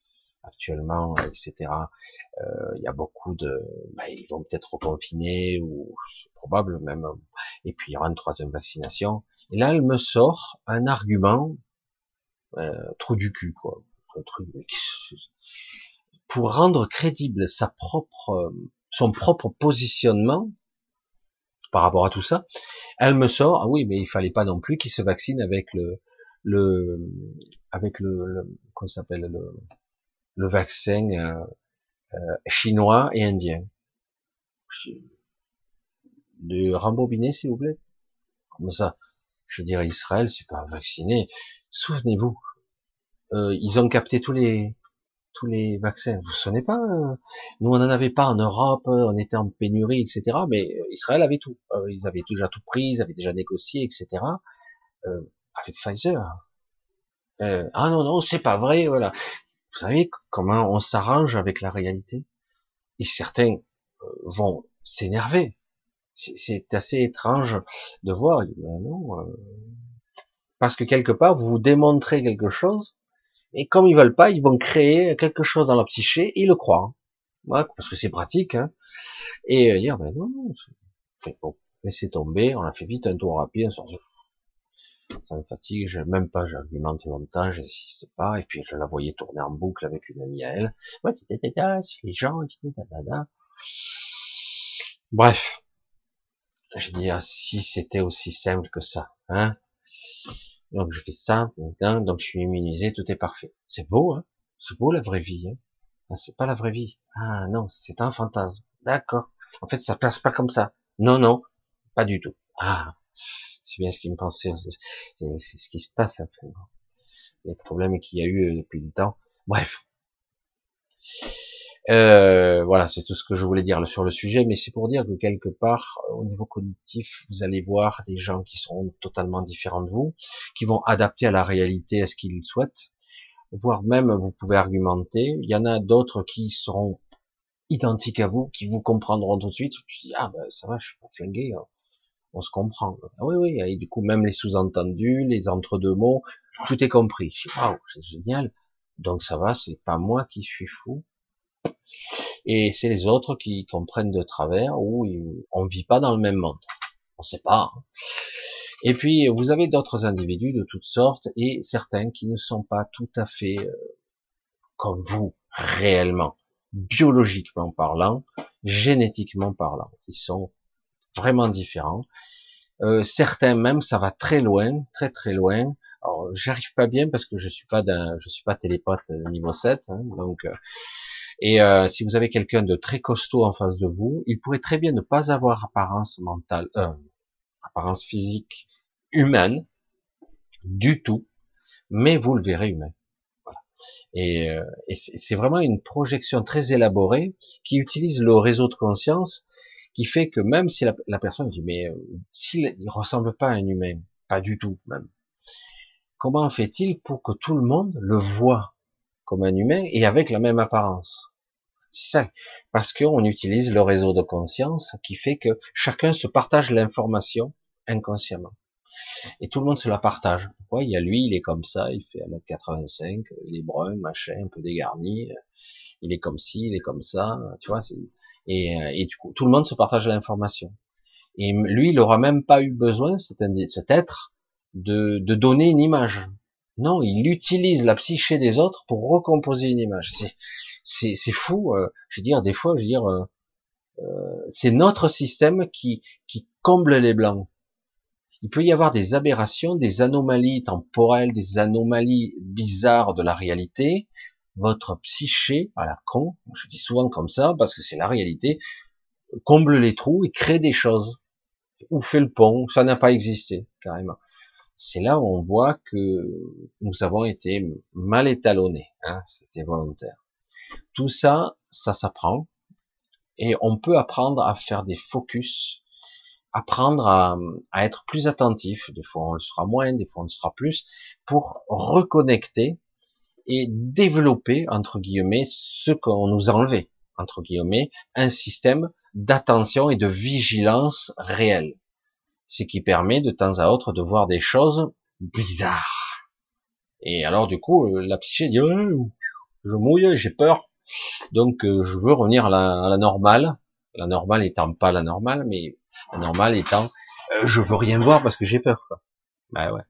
actuellement, etc. Il y a beaucoup de, ben, ils vont peut-être reconfiner ou probable même. Et puis il y aura une troisième vaccination. Et là, elle me sort un argument euh, trop du cul, quoi. Pour rendre crédible sa propre, son propre positionnement par rapport à tout ça, elle me sort, ah oui, mais il fallait pas non plus qu'il se vaccine avec le, le, avec le, comment s'appelle le, le vaccin euh, euh, chinois et indien. De rembobiner, s'il vous plaît. Comme ça, je dirais Israël, c'est pas vacciné. Souvenez-vous, euh, ils ont capté tous les tous les vaccins. Vous vous souvenez pas euh, Nous, on n'en avait pas en Europe, on était en pénurie, etc. Mais Israël avait tout. Euh, ils avaient déjà tout pris, ils avaient déjà négocié, etc. avec Pfizer. ah non, non, c'est pas vrai, voilà. Vous savez comment on s'arrange avec la réalité? Et certains vont s'énerver. C'est assez étrange de voir. Non, parce que quelque part, vous démontrez quelque chose et comme ils veulent pas, ils vont créer quelque chose dans la psyché, ils le croient. Hein. parce que c'est pratique. Hein. Et euh, dire, ben non, non, bon, laissez tomber, on a fait vite un tour rapide, ça me fatigue, je, même pas j'argumente longtemps, j'insiste pas, et puis je la voyais tourner en boucle avec une amie à elle. Ouais, c'est les gens, Bref. Je dis, ah, si c'était aussi simple que ça, hein, donc je fais ça, donc je suis immunisé, tout est parfait. C'est beau, hein C'est beau la vraie vie. Hein ah, c'est pas la vraie vie. Ah non, c'est un fantasme. D'accord. En fait, ça passe pas comme ça. Non, non, pas du tout. Ah, c'est bien ce qui me pensait. C'est ce qui se passe. En. Les problèmes qu'il y a eu depuis le temps. Bref. Euh, voilà, c'est tout ce que je voulais dire sur le sujet, mais c'est pour dire que quelque part, au niveau cognitif, vous allez voir des gens qui seront totalement différents de vous, qui vont adapter à la réalité à ce qu'ils souhaitent, voire même vous pouvez argumenter. Il y en a d'autres qui seront identiques à vous, qui vous comprendront tout de suite. Puis, ah ben ça va, je suis pas flingué, hein. on se comprend. Ah oui, oui, et du coup même les sous-entendus, les entre-deux mots, tout est compris. Waouh, c'est génial. Donc ça va, c'est pas moi qui suis fou, et c'est les autres qui comprennent de travers ou on vit pas dans le même monde. On sait pas. Hein. Et puis vous avez d'autres individus de toutes sortes et certains qui ne sont pas tout à fait euh, comme vous réellement, biologiquement parlant, génétiquement parlant. Ils sont vraiment différents. Euh, certains même, ça va très loin, très très loin. Alors, j'arrive pas bien parce que je suis pas d'un, je suis pas télépathe niveau 7, hein, donc euh, et euh, si vous avez quelqu'un de très costaud en face de vous, il pourrait très bien ne pas avoir apparence mentale, euh, apparence physique humaine, du tout, mais vous le verrez humain. Et, euh, c'est vraiment une projection très élaborée qui utilise le réseau de conscience, qui fait que même si la, la personne dit mais euh, s'il ne ressemble pas à un humain, pas du tout même, comment fait-il pour que tout le monde le voit? Comme un humain et avec la même apparence C'est ça, parce qu'on utilise le réseau de conscience qui fait que chacun se partage l'information inconsciemment. Et tout le monde se la partage. Ouais, il y a lui, il est comme ça, il fait 1m85, il est brun, machin, un peu dégarni, il est comme ci, il est comme ça, tu vois. Et, et du coup, tout le monde se partage l'information. Et lui, il aura même pas eu besoin, cet, cet être, de donner une image. Non, il utilise la psyché des autres pour recomposer une image. C'est, c'est, fou. Euh, je veux dire, des fois, je veux dire, euh, euh, c'est notre système qui, qui comble les blancs. Il peut y avoir des aberrations, des anomalies temporelles, des anomalies bizarres de la réalité. Votre psyché, à la con, je dis souvent comme ça parce que c'est la réalité, comble les trous et crée des choses. Ou fait le pont, ça n'a pas existé, carrément c'est là où on voit que nous avons été mal étalonnés. Hein, C'était volontaire. Tout ça, ça s'apprend. Et on peut apprendre à faire des focus, apprendre à, être plus attentif. Des fois, on le sera moins, des fois, on le sera plus, pour reconnecter et développer, entre guillemets, ce qu'on nous a enlevé, entre guillemets, un système d'attention et de vigilance réelle ce qui permet de temps à autre de voir des choses bizarres. Et alors du coup, euh, la psyché dit je mouille, j'ai peur, donc euh, je veux revenir à la, normale. La normale étant pas la normale, mais la normale étant euh, je veux rien voir parce que j'ai peur. Quoi. Bah ouais.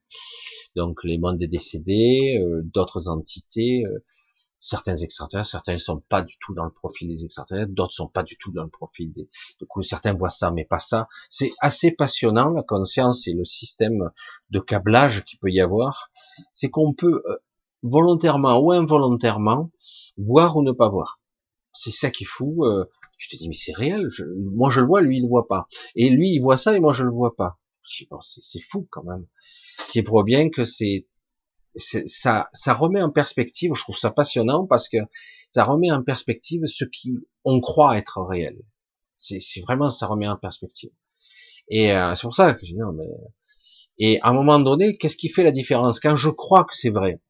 Donc les mondes des décédés, d'autres entités, certains extraterrestres, certains ne sont pas du tout dans le profil des extraterrestres, d'autres sont pas du tout dans le profil des, du coup, certains voient ça, mais pas ça. C'est assez passionnant, la conscience et le système de câblage qu'il peut y avoir. C'est qu'on peut, euh, volontairement ou involontairement, voir ou ne pas voir. C'est ça qui est fou. Euh, je te dis, mais c'est réel. moi, je le vois, lui, il le voit pas. Et lui, il voit ça et moi, je le vois pas. c'est fou quand même. Ce qui prouve bien que c'est ça, ça remet en perspective, je trouve ça passionnant parce que ça remet en perspective ce qui on croit être réel. C'est vraiment ça remet en perspective. Et euh, c'est pour ça que je dis non, mais et à un moment donné, qu'est-ce qui fait la différence? Quand je crois que c'est vrai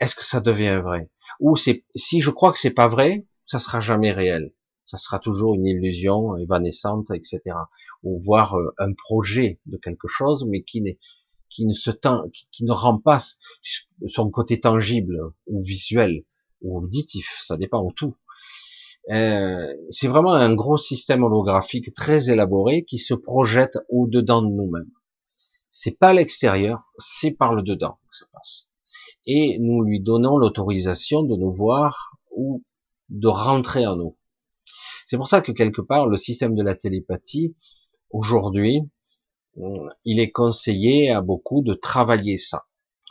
Est-ce que ça devient vrai? Ou si je crois que c'est pas vrai, ça sera jamais réel. Ça sera toujours une illusion évanescente, etc. Ou voir euh, un projet de quelque chose, mais qui n'est qui ne se qui ne rend pas son côté tangible ou visuel ou auditif, ça dépend ou tout. Euh, c'est vraiment un gros système holographique très élaboré qui se projette au-dedans de nous-mêmes. C'est pas l'extérieur, c'est par le dedans que ça passe. Et nous lui donnons l'autorisation de nous voir ou de rentrer en nous. C'est pour ça que quelque part le système de la télépathie aujourd'hui il est conseillé à beaucoup de travailler ça.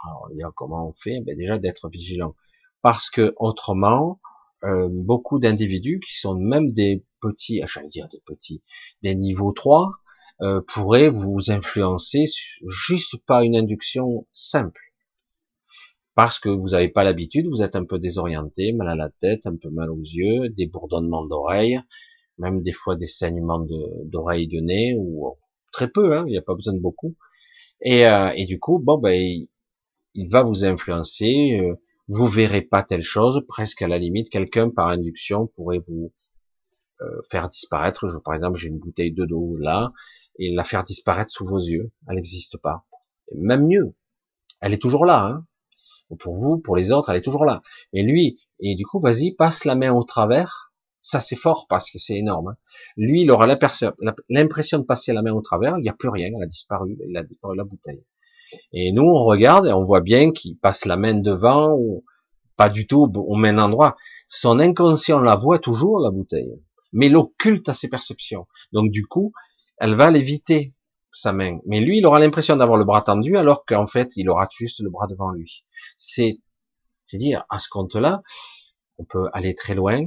Alors, il y a comment on fait? Ben Déjà d'être vigilant. Parce que autrement, euh, beaucoup d'individus qui sont même des petits, ah, j'allais dire des petits, des niveaux 3, euh, pourraient vous influencer juste par une induction simple. Parce que vous n'avez pas l'habitude, vous êtes un peu désorienté, mal à la tête, un peu mal aux yeux, des bourdonnements d'oreilles, même des fois des saignements d'oreilles de, de nez, ou très peu, hein, il n'y a pas besoin de beaucoup. Et, euh, et du coup, bon, ben, il, va vous influencer. Euh, vous verrez pas telle chose, presque à la limite, quelqu'un par induction pourrait vous euh, faire disparaître. Je, par exemple, j'ai une bouteille de d'eau là et la faire disparaître sous vos yeux. Elle n'existe pas. même mieux, elle est toujours là. Hein. Pour vous, pour les autres, elle est toujours là. Et lui, et du coup, vas-y, passe la main au travers ça, c'est fort parce que c'est énorme. Hein. Lui, il aura l'impression de passer la main au travers. Il n'y a plus rien. Elle a disparu. Il a disparu la bouteille. Et nous, on regarde et on voit bien qu'il passe la main devant ou pas du tout au même endroit. Son inconscient la voit toujours, la bouteille, mais l'occulte à ses perceptions. Donc, du coup, elle va l'éviter, sa main. Mais lui, il aura l'impression d'avoir le bras tendu alors qu'en fait, il aura juste le bras devant lui. C'est, c'est dire, à ce compte-là, on peut aller très loin,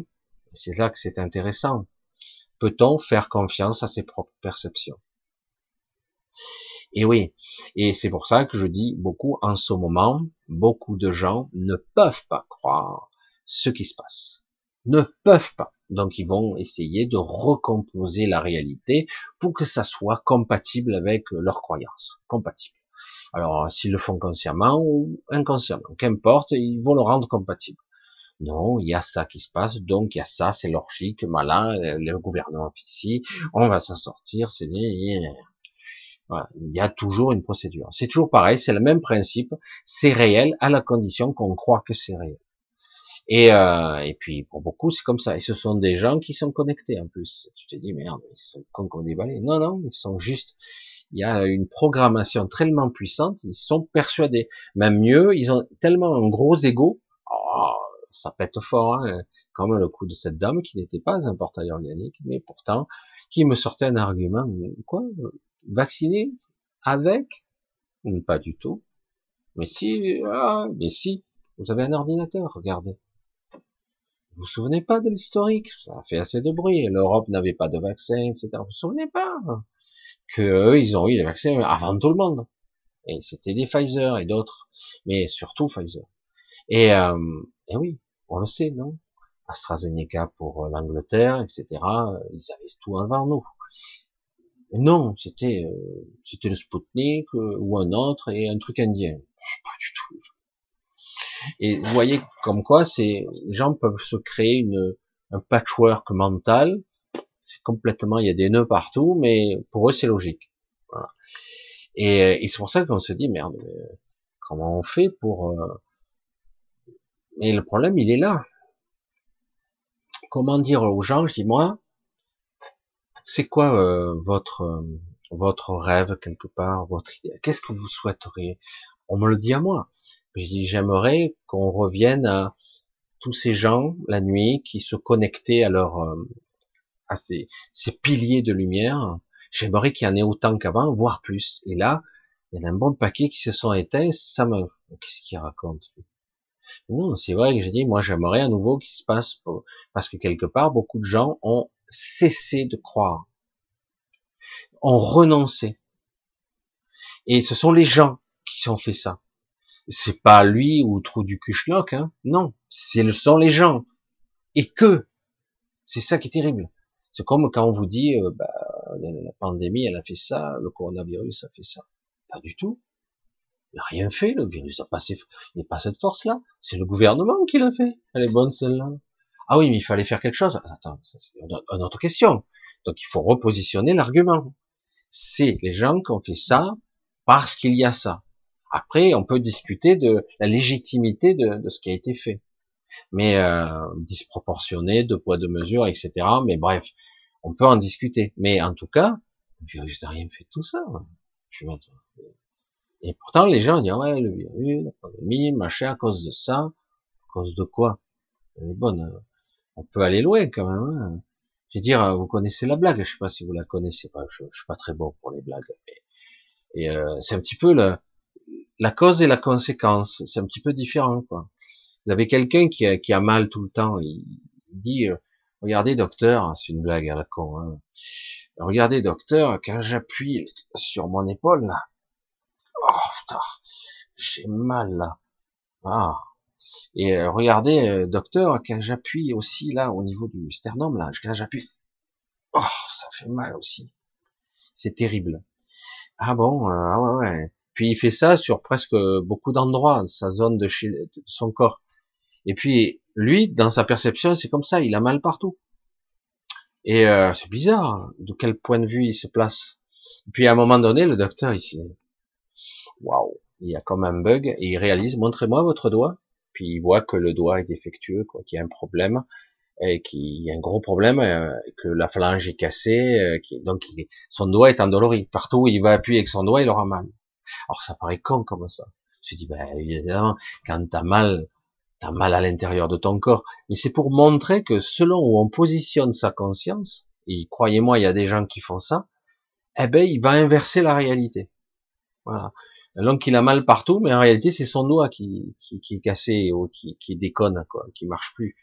c'est là que c'est intéressant. Peut-on faire confiance à ses propres perceptions? Et oui, et c'est pour ça que je dis beaucoup en ce moment, beaucoup de gens ne peuvent pas croire ce qui se passe. Ne peuvent pas. Donc ils vont essayer de recomposer la réalité pour que ça soit compatible avec leurs croyances. Compatible. Alors s'ils le font consciemment ou inconsciemment, qu'importe, ils vont le rendre compatible. Non, il y a ça qui se passe, donc il y a ça, c'est logique, malin, le gouvernement ici, on va s'en sortir, c'est. Il y a toujours une procédure. C'est toujours pareil, c'est le même principe, c'est réel à la condition qu'on croit que c'est réel. Et, euh, et puis pour beaucoup c'est comme ça. Et ce sont des gens qui sont connectés en plus. Tu te dis merde, ils sont comme, comme des balais. Non, non, ils sont juste. Il y a une programmation tellement puissante, ils sont persuadés. Même mieux, ils ont tellement un gros ego. Oh, ça pète fort, hein, comme le coup de cette dame qui n'était pas un portail organique, mais pourtant qui me sortait un argument. Quoi Vacciner avec? Pas du tout. Mais si, ah, mais si. Vous avez un ordinateur, regardez. Vous vous souvenez pas de l'historique? Ça a fait assez de bruit. L'Europe n'avait pas de vaccin, etc. Vous vous souvenez pas? Que eux, ils ont eu des vaccins avant tout le monde. Et c'était des Pfizer et d'autres, mais surtout Pfizer. Et, euh, et oui, on le sait, non? AstraZeneca pour euh, l'Angleterre, etc. Ils avaient tout avant nous. Non, c'était euh, c'était le Sputnik euh, ou un autre et un truc indien. Pas du tout. Et vous voyez comme quoi c'est gens peuvent se créer une un patchwork mental. C'est complètement, il y a des nœuds partout, mais pour eux c'est logique. Et, et c'est pour ça qu'on se dit merde, comment on fait pour euh... Mais le problème il est là. Comment dire aux gens, je dis moi, c'est quoi euh, votre euh, votre rêve quelque part, votre idée? Qu'est-ce que vous souhaiteriez? On me le dit à moi. Je dis, j'aimerais qu'on revienne à tous ces gens la nuit qui se connectaient à leur euh, à ces, piliers de lumière. J'aimerais qu'il y en ait autant qu'avant, voire plus. Et là, il y en a un bon paquet qui se sont éteints. Ça me, qu'est-ce qu'il raconte Non, c'est vrai que j'ai dit, moi, j'aimerais à nouveau qu'il se passe parce que quelque part, beaucoup de gens ont cessé de croire, ont renoncé. Et ce sont les gens qui ont fait ça c'est pas lui ou trou du Kuchnok, hein. non, c'est le sont les gens. Et que, c'est ça qui est terrible. C'est comme quand on vous dit, euh, bah, la pandémie, elle a fait ça, le coronavirus a fait ça. Pas du tout. Il n'a rien fait, le virus n'a pas, cette force-là. C'est le gouvernement qui l'a fait. Elle est bonne celle-là. Ah oui, mais il fallait faire quelque chose. Attends, c'est une autre question. Donc il faut repositionner l'argument. C'est les gens qui ont fait ça parce qu'il y a ça. Après, on peut discuter de la légitimité de, ce qui a été fait, mais euh, disproportionné, de poids de mesure, etc. Mais bref, on peut en discuter. Mais en tout cas, le virus n'a rien fait de tout ça. Et pourtant, les gens disent ouais, le virus, la pandémie, machin, à cause de ça, à cause de quoi? Elle est bonne. Hein. On peut aller loin quand même. Hein. Je veux dire, vous connaissez la blague. Je sais pas si vous la connaissez. Pas. Je, suis pas très bon pour les blagues. et euh, c'est un petit peu la cause et la conséquence, c'est un petit peu différent. Quoi. Vous avez quelqu'un qui a, qui a mal tout le temps, il, dit, euh, regardez docteur, c'est une blague à la con, hein. regardez docteur, quand j'appuie sur mon épaule, oh putain, j'ai mal là. Ah. Et euh, regardez euh, docteur, quand j'appuie aussi là au niveau du sternum, là, quand j'appuie, oh, ça fait mal aussi. C'est terrible. Ah bon, ah ouais, ouais. Puis il fait ça sur presque beaucoup d'endroits, sa zone de, son corps. Et puis lui, dans sa perception, c'est comme ça, il a mal partout. Et euh, c'est bizarre, de quel point de vue il se place. Et puis à un moment donné, le docteur, il waouh, il y a comme un bug, et il réalise, montrez-moi votre doigt. Puis il voit que le doigt est défectueux, quoi, qu'il y a un problème, et qu'il y a un gros problème, euh, que la phalange est cassée, euh, donc il son doigt est endolori. Partout où il va appuyer avec son doigt, il aura mal. Alors ça paraît con comme ça. Je dis, ben évidemment, quand t'as mal, t'as mal à l'intérieur de ton corps. Mais c'est pour montrer que selon où on positionne sa conscience, et croyez-moi, il y a des gens qui font ça, eh ben, il va inverser la réalité. Voilà. Donc il a mal partout, mais en réalité c'est son doigt qui, qui, est cassé ou qui, qui déconne, quoi, qui marche plus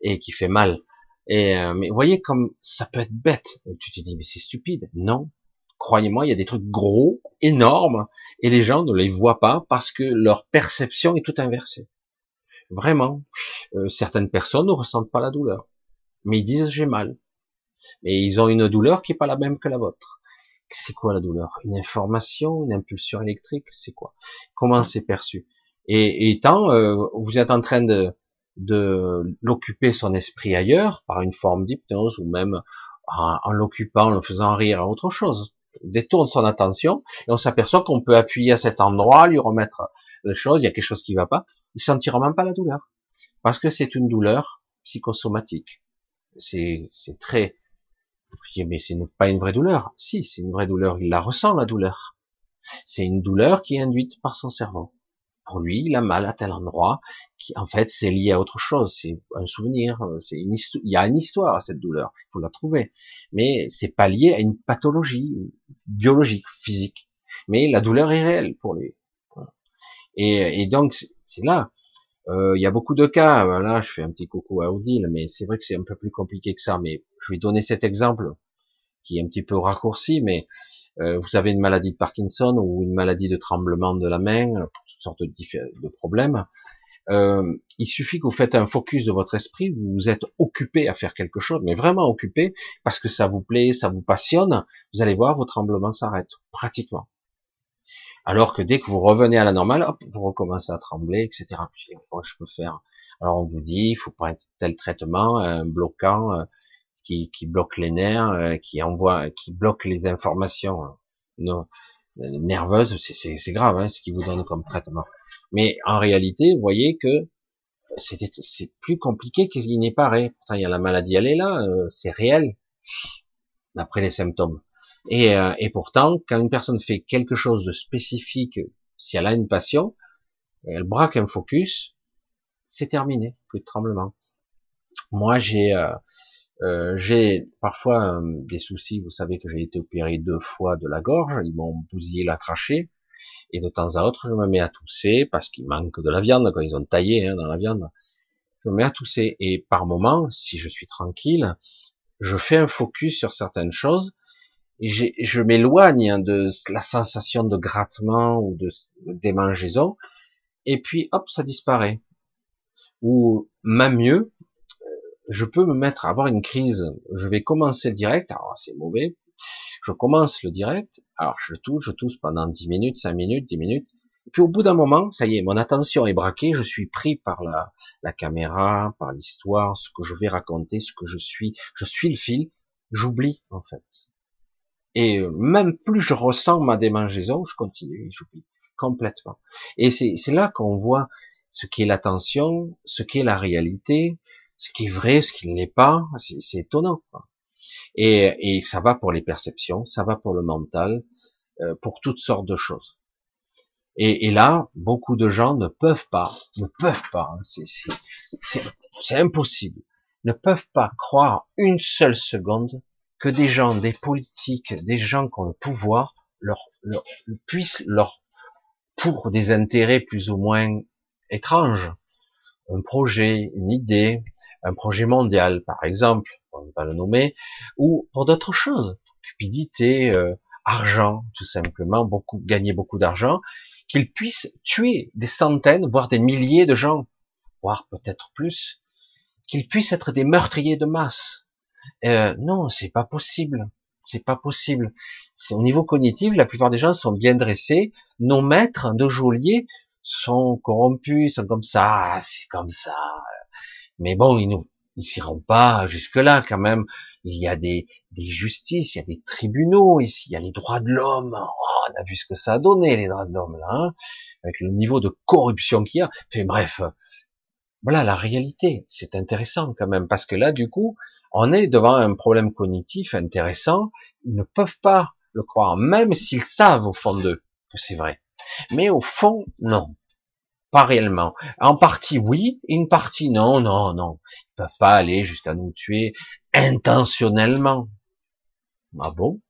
et qui fait mal. Et euh, mais voyez comme ça peut être bête. Tu te dis mais c'est stupide. Non, croyez-moi, il y a des trucs gros énormes et les gens ne les voient pas parce que leur perception est tout inversée. Vraiment, euh, certaines personnes ne ressentent pas la douleur, mais ils disent j'ai mal. Et ils ont une douleur qui est pas la même que la vôtre. C'est quoi la douleur? Une information, une impulsion électrique, c'est quoi? Comment c'est perçu? Et, et tant euh, vous êtes en train de, l'occuper son esprit ailleurs par une forme d'hypnose ou même en, l'occupant, en le faisant rire à autre chose, détourne son attention et on s'aperçoit qu'on peut appuyer à cet endroit, lui remettre les choses, il y a quelque chose qui va pas, il sentira même pas la douleur. Parce que c'est une douleur psychosomatique. C'est mais c'est pas une vraie douleur. Si, c'est une vraie douleur, il la ressent la douleur. C'est une douleur qui est induite par son cerveau. Pour lui, il a mal à tel endroit, qui en fait c'est lié à autre chose, c'est un souvenir, c'est une il y a une histoire à cette douleur, il faut la trouver, mais c'est pas lié à une pathologie biologique, physique, mais la douleur est réelle pour lui. Et, donc c'est là, euh, il y a beaucoup de cas, là je fais un petit coucou à Odile, mais c'est vrai que c'est un peu plus compliqué que ça, mais je vais donner cet exemple qui est un petit peu raccourci, mais euh, vous avez une maladie de Parkinson ou une maladie de tremblement de la main, toutes sortes de, de problèmes. Euh, il suffit que vous faites un focus de votre esprit, vous vous êtes occupé à faire quelque chose, mais vraiment occupé, parce que ça vous plaît, ça vous passionne, vous allez voir, vos tremblements s'arrêtent, pratiquement. Alors que dès que vous revenez à la normale, hop, vous recommencez à trembler, etc. Puis, je peux faire? Alors on vous dit, il faut prendre tel traitement, un bloquant, euh, qui, qui bloque les nerfs, euh, qui envoie, qui bloque les informations euh, nerveuses, c'est grave, hein, ce qui vous donne comme traitement. Mais en réalité, vous voyez que c'est plus compliqué qu'il n'est pas Pourtant, il y a la maladie, elle est là, euh, c'est réel, d'après les symptômes. Et, et pourtant, quand une personne fait quelque chose de spécifique, si elle a une passion, elle braque un focus, c'est terminé, plus de tremblement. Moi, j'ai euh, j'ai parfois euh, des soucis, vous savez que j'ai été opéré deux fois de la gorge, ils m'ont bousillé la trachée, et de temps à autre je me mets à tousser parce qu'il manque de la viande, quand ils ont taillé hein, dans la viande, je me mets à tousser, et par moment, si je suis tranquille, je fais un focus sur certaines choses, je m'éloigne de la sensation de grattement ou de démangeaison, et puis hop, ça disparaît. Ou même mieux, je peux me mettre à avoir une crise. Je vais commencer le direct. Alors, c'est mauvais. Je commence le direct. Alors, je tousse, je tousse pendant 10 minutes, 5 minutes, 10 minutes. Et puis, au bout d'un moment, ça y est, mon attention est braquée. Je suis pris par la, la caméra, par l'histoire, ce que je vais raconter, ce que je suis. Je suis le fil. J'oublie, en fait. Et euh, même plus je ressens ma démangeaison, je continue, j'oublie complètement. Et c'est là qu'on voit ce qu'est l'attention, ce qu'est la réalité, ce qui est vrai, ce qui ne l'est pas, c'est étonnant. Et, et, ça va pour les perceptions, ça va pour le mental, euh, pour toutes sortes de choses. Et, et, là, beaucoup de gens ne peuvent pas, ne peuvent pas, hein, c'est impossible, ne peuvent pas croire une seule seconde que des gens, des politiques, des gens qui ont le pouvoir, puissent leur, pour des intérêts plus ou moins étranges, un projet, une idée, un projet mondial, par exemple, on va le nommer, ou pour d'autres choses, cupidité, euh, argent, tout simplement, gagner beaucoup d'argent, qu'ils puissent tuer des centaines, voire des milliers de gens, voire peut-être plus, qu'ils puissent être des meurtriers de masse. Euh, non, c'est pas possible. C'est pas possible. C'est au niveau cognitif, la plupart des gens sont bien dressés. Nos maîtres de geôlier sont corrompus, sont comme ça, c'est comme ça. Mais bon, ils nous, ils s'iront pas jusque là quand même. Il y a des, des justices, il y a des tribunaux ici, il y a les droits de l'homme. Oh, on a vu ce que ça a donné les droits de l'homme là, hein, avec le niveau de corruption qu'il y a. Enfin bref, voilà la réalité. C'est intéressant quand même parce que là, du coup, on est devant un problème cognitif intéressant. Ils ne peuvent pas le croire, même s'ils savent au fond d'eux que c'est vrai. Mais au fond, non. Pas réellement. En partie oui, une partie non, non, non. Ils peuvent pas aller jusqu'à nous tuer intentionnellement. Ah bon?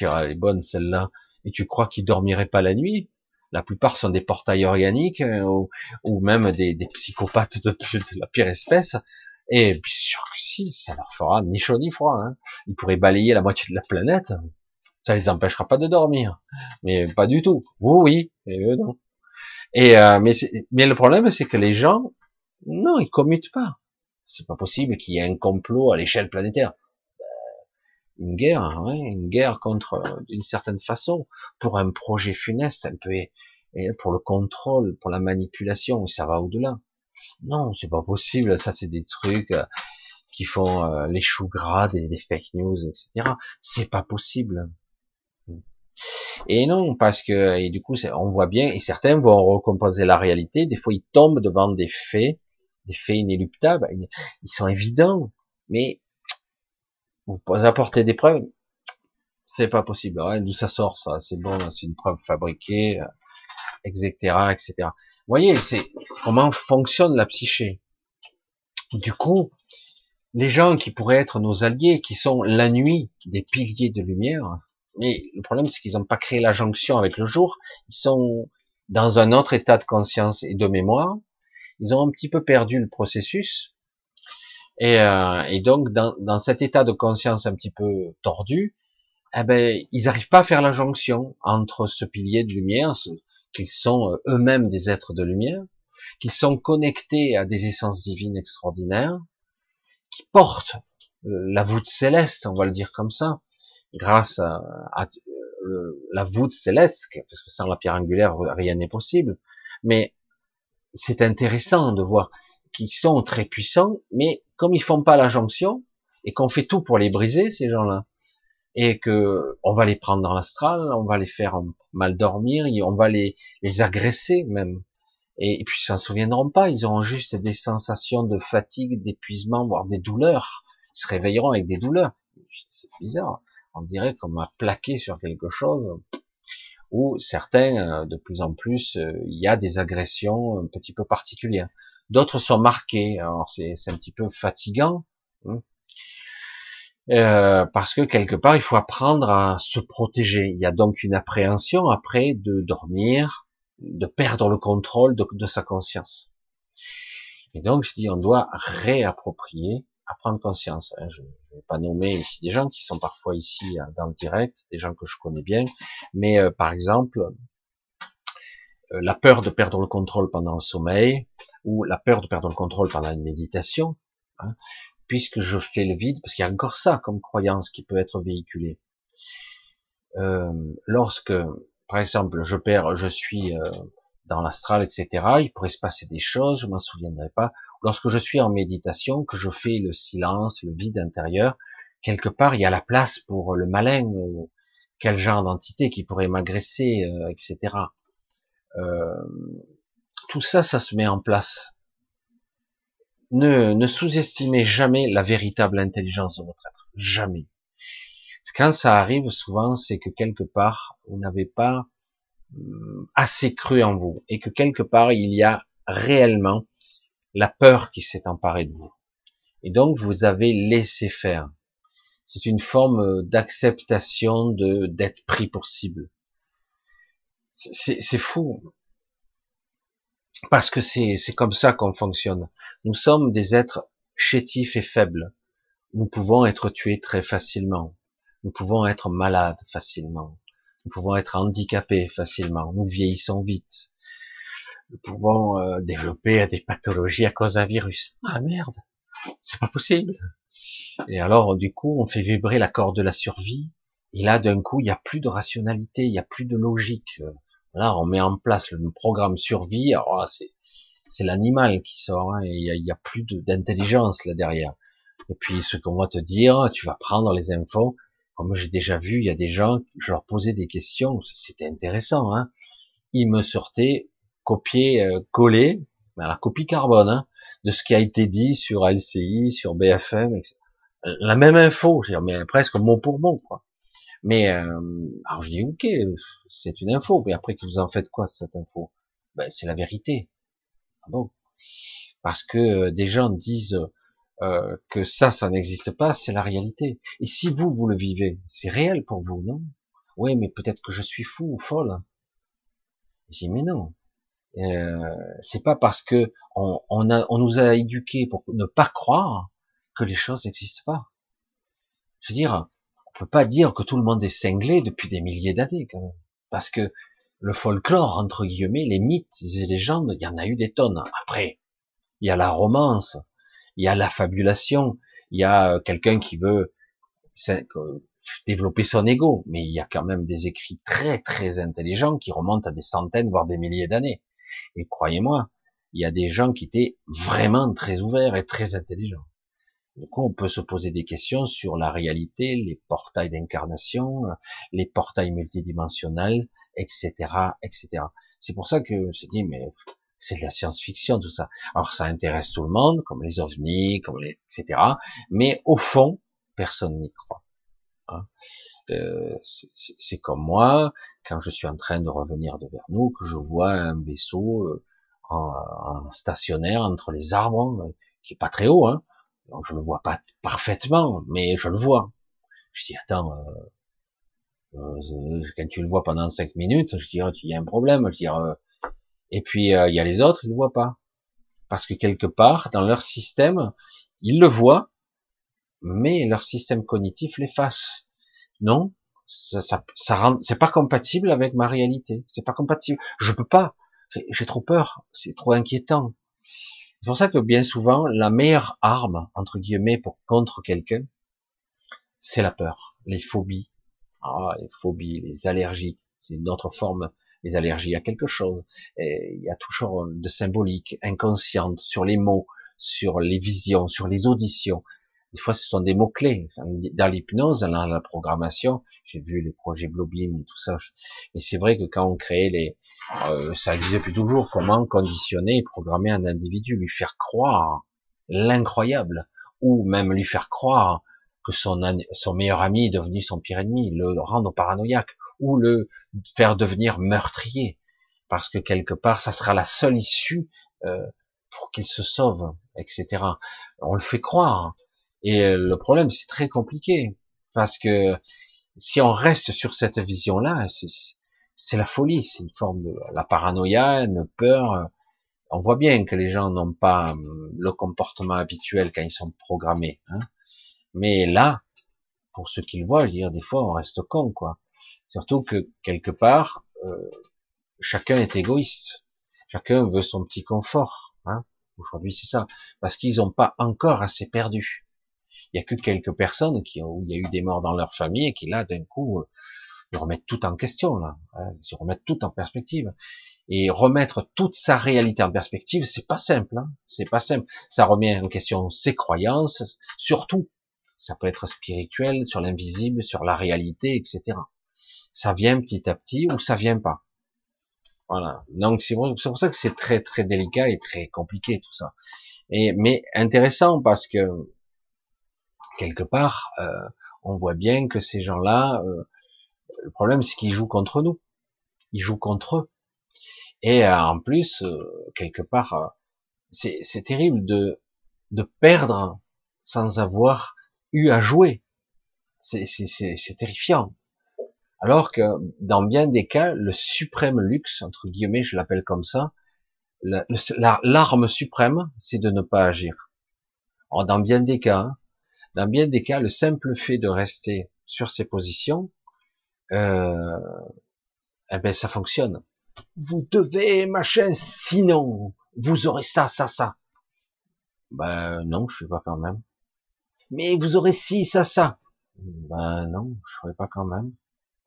Elle est bonne celle-là. Et tu crois qu'ils dormiraient pas la nuit? La plupart sont des portails organiques euh, ou, même des, psychopathes de, la pire espèce. Et bien sûr que si, ça leur fera ni chaud ni froid. Hein. Ils pourraient balayer la moitié de la planète. Ça les empêchera pas de dormir, mais pas du tout. Vous, oui, et eux, non. Et euh, mais, mais le problème, c'est que les gens, non, ils commutent pas. C'est pas possible qu'il y ait un complot à l'échelle planétaire. Euh, une guerre, une guerre contre, d'une certaine façon, pour un projet funeste, un peu, pour le contrôle, pour la manipulation, ça va au-delà. Non, c'est pas possible. Ça, c'est des trucs euh, qui font euh, les choux gras, des, fake news, etc. C'est pas possible. Et non, parce que et du coup, on voit bien, et certains vont recomposer la réalité. Des fois, ils tombent devant des faits, des faits inéluctables. Ils sont évidents, mais vous apporter des preuves, c'est pas possible. D'où ça sort ça? C'est bon, c'est une preuve fabriquée, etc., etc. Voyez, c'est comment fonctionne la psyché. Du coup, les gens qui pourraient être nos alliés, qui sont la nuit des piliers de lumière, mais le problème c'est qu'ils n'ont pas créé la jonction avec le jour, ils sont dans un autre état de conscience et de mémoire, ils ont un petit peu perdu le processus, et, euh, donc dans, cet état de conscience un petit peu tordu, eh ben, ils n'arrivent pas à faire la jonction entre ce pilier de lumière, qu'ils sont euh, eux-mêmes des êtres de lumière, qu'ils sont connectés à des essences divines extraordinaires, qui portent euh, la voûte céleste, on va le dire comme ça, grâce à, la voûte céleste, parce que sans la pierre angulaire, rien n'est possible. Mais c'est intéressant de voir qu'ils sont très puissants, mais comme ils font pas la jonction, et qu'on fait tout pour les briser, ces gens-là, et que on va les prendre dans l'astral, on va les faire mal dormir, on va les, les agresser même. Et, puis ils s'en souviendront pas, ils auront juste des sensations de fatigue, d'épuisement, voire des douleurs. Ils se réveilleront avec des douleurs. C'est bizarre. On dirait qu'on m'a plaqué sur quelque chose. Ou certains, euh, de plus en plus, euh, il y a des agressions un petit peu particulières. D'autres sont marqués. Alors c'est un petit peu fatigant. Hein. Euh, parce que quelque part, il faut apprendre à se protéger. Il y a donc une appréhension après de dormir, de perdre le contrôle de, sa conscience. Et donc, je dis, on doit réapproprier, à prendre conscience. Hein. Je ne vais pas nommer ici des gens qui sont parfois ici euh, dans le direct, des gens que je connais bien, mais euh, par exemple, euh, la peur de perdre le contrôle pendant le sommeil, ou la peur de perdre le contrôle pendant une méditation, hein, puisque je fais le vide, parce qu'il y a encore ça comme croyance qui peut être véhiculée. Euh, lorsque par exemple, je perds, je suis euh, dans l'astral, etc. Il pourrait se passer des choses, je m'en souviendrai pas. Lorsque je suis en méditation, que je fais le silence, le vide intérieur, quelque part, il y a la place pour le malin, quel genre d'entité qui pourrait m'agresser, euh, etc. Tout ça, ça se met en place. Ne, ne sous-estimez jamais la véritable intelligence de votre être. Jamais. Quand ça arrive, souvent, c'est que quelque part, vous n'avez pas hum, assez cru en vous et que quelque part, il y a réellement la peur qui s'est emparée de vous. Et donc, vous avez laissé faire. C'est une forme d'acceptation de d'être pris pour cible. C'est fou. Parce que c'est comme ça qu'on fonctionne. Nous sommes des êtres chétifs et faibles. Nous pouvons être tués très facilement. Nous pouvons être malades facilement. Nous pouvons être handicapés facilement. Nous vieillissons vite. Nous pouvons euh, développer des pathologies à cause d'un virus. Ah merde, c'est pas possible. Et alors, du coup, on fait vibrer la corde de la survie. Et là, d'un coup, il n'y a plus de rationalité, il n'y a plus de logique. Là, on met en place le programme survie. Alors c'est c'est l'animal qui sort, hein, il n'y a, a, plus d'intelligence là derrière. Et puis, ce qu'on va te dire, tu vas prendre les infos, comme j'ai déjà vu, il y a des gens, je leur posais des questions, c'était intéressant. Hein ils me sortaient copier, euh, coller, la copie carbone hein, de ce qui a été dit sur LCI, sur BFM, etc. La même info, mais presque mot pour mot. Quoi. Mais euh, alors je dis ok, c'est une info, mais après que vous en faites quoi cette info? Ben, C'est la vérité. Bon Parce que euh, des gens disent euh, que ça, ça n'existe pas, c'est la réalité. Et si vous, vous le vivez, c'est réel pour vous, non? Oui, mais peut-être que je suis fou ou folle. J'ai dit, mais non. Euh, c'est pas parce que on, on, a, on nous a éduqués pour ne pas croire que les choses n'existent pas. Je veux dire, peut pas dire que tout le monde est cinglé depuis des milliers d'années, quand même. Parce que le folklore, entre guillemets, les mythes et légendes, il y en a eu des tonnes. Après, il y a la romance, il y a la fabulation, il y a quelqu'un qui veut développer son ego, mais il y a quand même des écrits très très intelligents qui remontent à des centaines voire des milliers d'années. Et croyez-moi, il y a des gens qui étaient vraiment très ouverts et très intelligents. Du coup, on peut se poser des questions sur la réalité, les portails d'incarnation, les portails multidimensionnels, etc., etc. C'est pour ça que je dis, mais c'est de la science-fiction tout ça. Alors ça intéresse tout le monde, comme les ovnis, comme les, etc. Mais au fond, personne n'y croit. Hein. Euh, c'est comme moi, quand je suis en train de revenir de vers nous, que je vois un vaisseau euh, en, stationnaire entre les arbres, euh, qui est pas très haut, hein. Donc je le vois pas parfaitement, mais je le vois. Je dis attends, quand tu le vois pendant cinq minutes, je oh, il y a un problème. Je dis, et puis il y a les autres, ils le voient pas, parce que quelque part dans leur système, ils le voient, mais leur système cognitif l'efface. Non, ça, ça, ça c'est pas compatible avec ma réalité. C'est pas compatible. Je peux pas. J'ai trop peur. C'est trop inquiétant. C'est pour ça que bien souvent, la meilleure arme entre guillemets pour contre quelqu'un, c'est la peur, les phobies. Ah, les phobies, les allergies, c'est une autre forme. Les allergies à quelque chose. Et il y a toujours de symbolique, inconsciente, sur les mots, sur les visions, sur les auditions. Des fois, ce sont des mots-clés. dans l'hypnose, dans la programmation, j'ai vu les projets Blobin et tout ça. Mais c'est vrai que quand on crée les... Euh, ça existe depuis toujours, comment conditionner et programmer un individu, lui faire croire l'incroyable, ou même lui faire croire que son, son meilleur ami est devenu son pire ennemi, le rendre paranoïaque, ou le faire devenir meurtrier, parce que quelque part, ça sera la seule issue euh, pour qu'il se sauve, etc. On le fait croire. Et euh, le problème, c'est très compliqué, parce que si on reste sur cette vision-là, c'est la folie, c'est une forme de la paranoïa, une peur. On voit bien que les gens n'ont pas hum, le comportement habituel quand ils sont programmés. Hein. Mais là, pour ceux qui le voient, je veux dire, des fois, on reste con, quoi. Surtout que quelque part, euh, chacun est égoïste. Chacun veut son petit confort. Hein. Aujourd'hui, c'est ça, parce qu'ils n'ont pas encore assez perdu. Il y a que quelques personnes qui ont, où il y a eu des morts dans leur famille et qui là, d'un coup, euh, ils remettent tout en question là. Hein, ils remettent tout en perspective. Et remettre toute sa réalité en perspective, c'est pas simple. Hein, c'est pas simple. Ça remet en question ses croyances, surtout. Ça peut être spirituel, sur l'invisible, sur la réalité, etc. Ça vient petit à petit ou ça vient pas. Voilà. Donc c'est pour ça que c'est très très délicat et très compliqué tout ça. Et mais intéressant parce que quelque part, euh, on voit bien que ces gens-là, euh, le problème c'est qu'ils jouent contre nous, ils jouent contre eux. Et euh, en plus, quelque part, c'est terrible de, de perdre sans avoir eu à jouer. C'est terrifiant. Alors que dans bien des cas, le suprême luxe, entre guillemets, je l'appelle comme ça, l'arme suprême, c'est de ne pas agir. Alors, dans bien des cas, dans bien des cas, le simple fait de rester sur ses positions, euh, eh ben ça fonctionne. Vous devez machin, sinon vous aurez ça, ça, ça. Ben non, je fais pas quand même. Mais vous aurez ci, ça, ça. Ben non, je ferai pas quand même.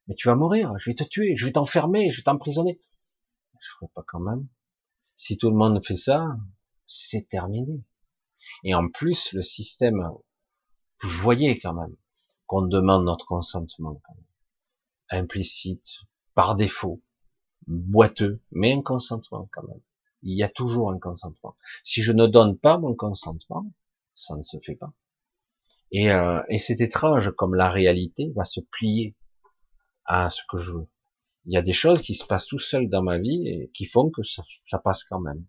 Mais tu vas mourir, je vais te tuer, je vais t'enfermer, je vais t'emprisonner. Je ferai pas quand même. Si tout le monde fait ça, c'est terminé. Et en plus, le système vous voyez quand même qu'on demande notre consentement, implicite, par défaut, boiteux, mais un consentement quand même. Il y a toujours un consentement. Si je ne donne pas mon consentement, ça ne se fait pas. Et, euh, et c'est étrange comme la réalité va se plier à ce que je veux. Il y a des choses qui se passent tout seul dans ma vie et qui font que ça, ça passe quand même.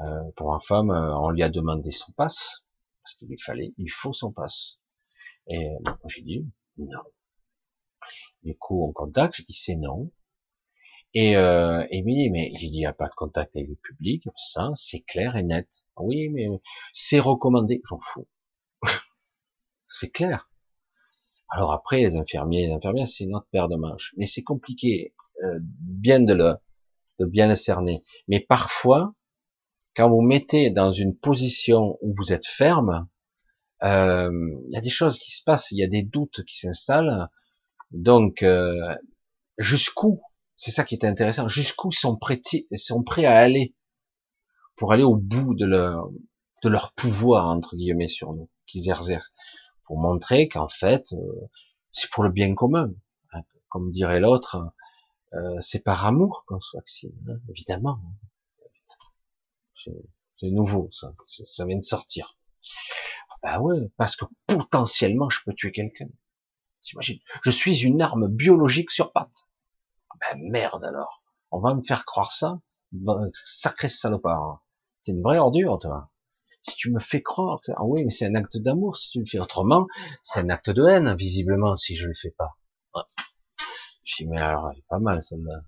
Euh, pour ma femme, euh, on lui a demandé son passe parce qu'il fallait, il faut son passe. Et moi j'ai dit non. Du coup, on contacte, je dis c'est non. Et, euh, mais j'ai dit, il n'y a pas de contact avec le public, ça, c'est clair et net. Oui, mais c'est recommandé, j'en fous. C'est clair. Alors après, les infirmiers, les infirmières, c'est notre paire de manches. Mais c'est compliqué, euh, bien de le, de bien le cerner. Mais parfois, quand vous mettez dans une position où vous êtes ferme, euh, il y a des choses qui se passent, il y a des doutes qui s'installent. Donc, euh, jusqu'où, c'est ça qui est intéressant, jusqu'où sont prêts, sont prêts à aller pour aller au bout de leur, de leur pouvoir entre guillemets sur nous, qu'ils exercent, pour montrer qu'en fait, euh, c'est pour le bien commun. Hein, comme dirait l'autre, euh, c'est par amour qu'on se vaccine, hein, évidemment. C'est nouveau, ça, vient de sortir. Ben ouais, parce que potentiellement, je peux tuer quelqu'un. T'imagines Je suis une arme biologique sur patte. Ben merde alors. On va me faire croire ça ben, Sacré salopard. T'es une vraie ordure, toi. Si tu me fais croire que, ah oui, mais c'est un acte d'amour si tu le fais autrement, c'est un acte de haine, visiblement, si je le fais pas. Je dis, mais alors, elle est pas mal, celle-là.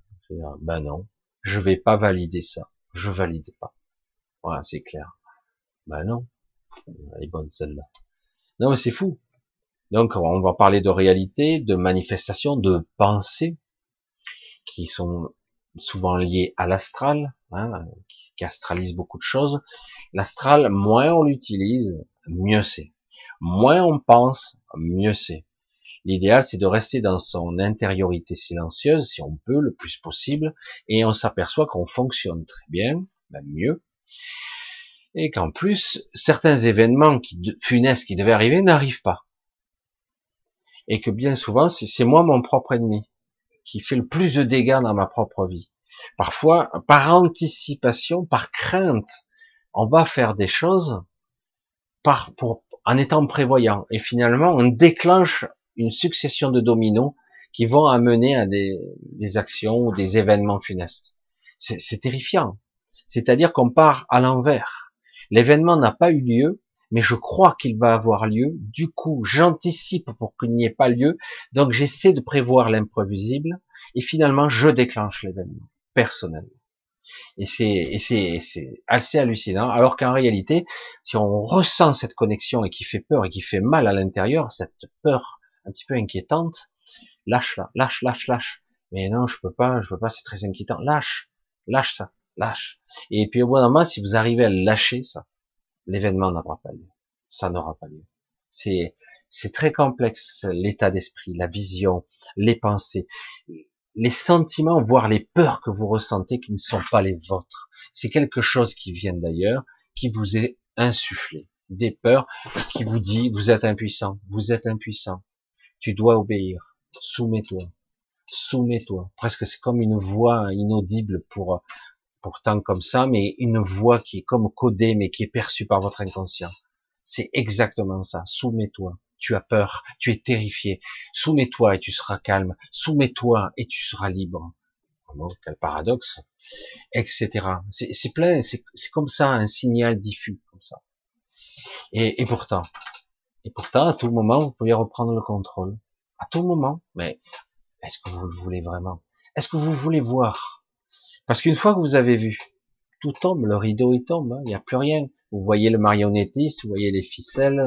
Ben non. Je vais pas valider ça. Je valide pas. Voilà, c'est clair. Ben non. Elle est bonne celle-là. Non mais c'est fou. Donc on va parler de réalité, de manifestations, de pensées qui sont souvent liées à l'astral, hein, qui astralise beaucoup de choses. L'astral, moins on l'utilise, mieux c'est. Moins on pense, mieux c'est. L'idéal, c'est de rester dans son intériorité silencieuse, si on peut, le plus possible, et on s'aperçoit qu'on fonctionne très bien, même mieux, et qu'en plus, certains événements funestes qui devaient arriver n'arrivent pas. Et que bien souvent, c'est moi mon propre ennemi, qui fait le plus de dégâts dans ma propre vie. Parfois, par anticipation, par crainte, on va faire des choses par, pour, en étant prévoyant. Et finalement, on déclenche une succession de dominos qui vont amener à des, des actions ou des événements funestes. C'est terrifiant. C'est-à-dire qu'on part à l'envers. L'événement n'a pas eu lieu, mais je crois qu'il va avoir lieu. Du coup, j'anticipe pour qu'il n'y ait pas lieu. Donc, j'essaie de prévoir l'imprévisible. Et finalement, je déclenche l'événement, personnellement. Et c'est, assez hallucinant. Alors qu'en réalité, si on ressent cette connexion et qui fait peur et qui fait mal à l'intérieur, cette peur un petit peu inquiétante, lâche là, lâche, lâche, lâche. Mais non, je peux pas, je peux pas, c'est très inquiétant. Lâche, lâche ça lâche. Et puis au bout d'un moment, si vous arrivez à lâcher ça, l'événement n'aura pas lieu. Ça n'aura pas lieu. C'est c'est très complexe l'état d'esprit, la vision, les pensées, les sentiments, voire les peurs que vous ressentez qui ne sont pas les vôtres. C'est quelque chose qui vient d'ailleurs, qui vous est insufflé. Des peurs qui vous dit vous êtes impuissant, vous êtes impuissant, tu dois obéir, soumets-toi, soumets-toi. Presque c'est comme une voix inaudible pour pourtant comme ça, mais une voix qui est comme codée, mais qui est perçue par votre inconscient. C'est exactement ça. Soumets-toi. Tu as peur, tu es terrifié. Soumets-toi et tu seras calme. Soumets-toi et tu seras libre. Quel paradoxe, etc. C'est plein, c'est comme ça, un signal diffus, comme ça. Et, et pourtant, et pourtant, à tout moment, vous pouvez reprendre le contrôle. À tout moment. Mais est-ce que vous le voulez vraiment? Est-ce que vous voulez voir? Parce qu'une fois que vous avez vu, tout tombe, le rideau il tombe, hein, il n'y a plus rien. Vous voyez le marionnettiste, vous voyez les ficelles,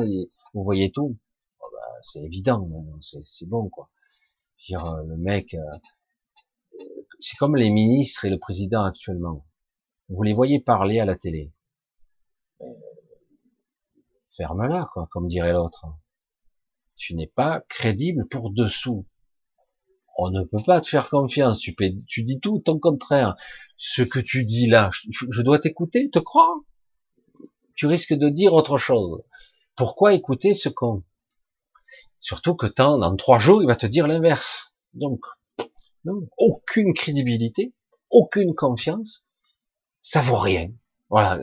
vous voyez tout. C'est évident, c'est bon quoi. Dire, euh, le mec, euh, c'est comme les ministres et le président actuellement. Vous les voyez parler à la télé. Euh, ferme-la, quoi, comme dirait l'autre. Tu n'es pas crédible pour dessous on ne peut pas te faire confiance. Tu, dis tout ton contraire. Ce que tu dis là, je, dois t'écouter, te croire? Tu risques de dire autre chose. Pourquoi écouter ce con Surtout que tant, dans trois jours, il va te dire l'inverse. Donc, non, aucune crédibilité, aucune confiance, ça vaut rien. Voilà.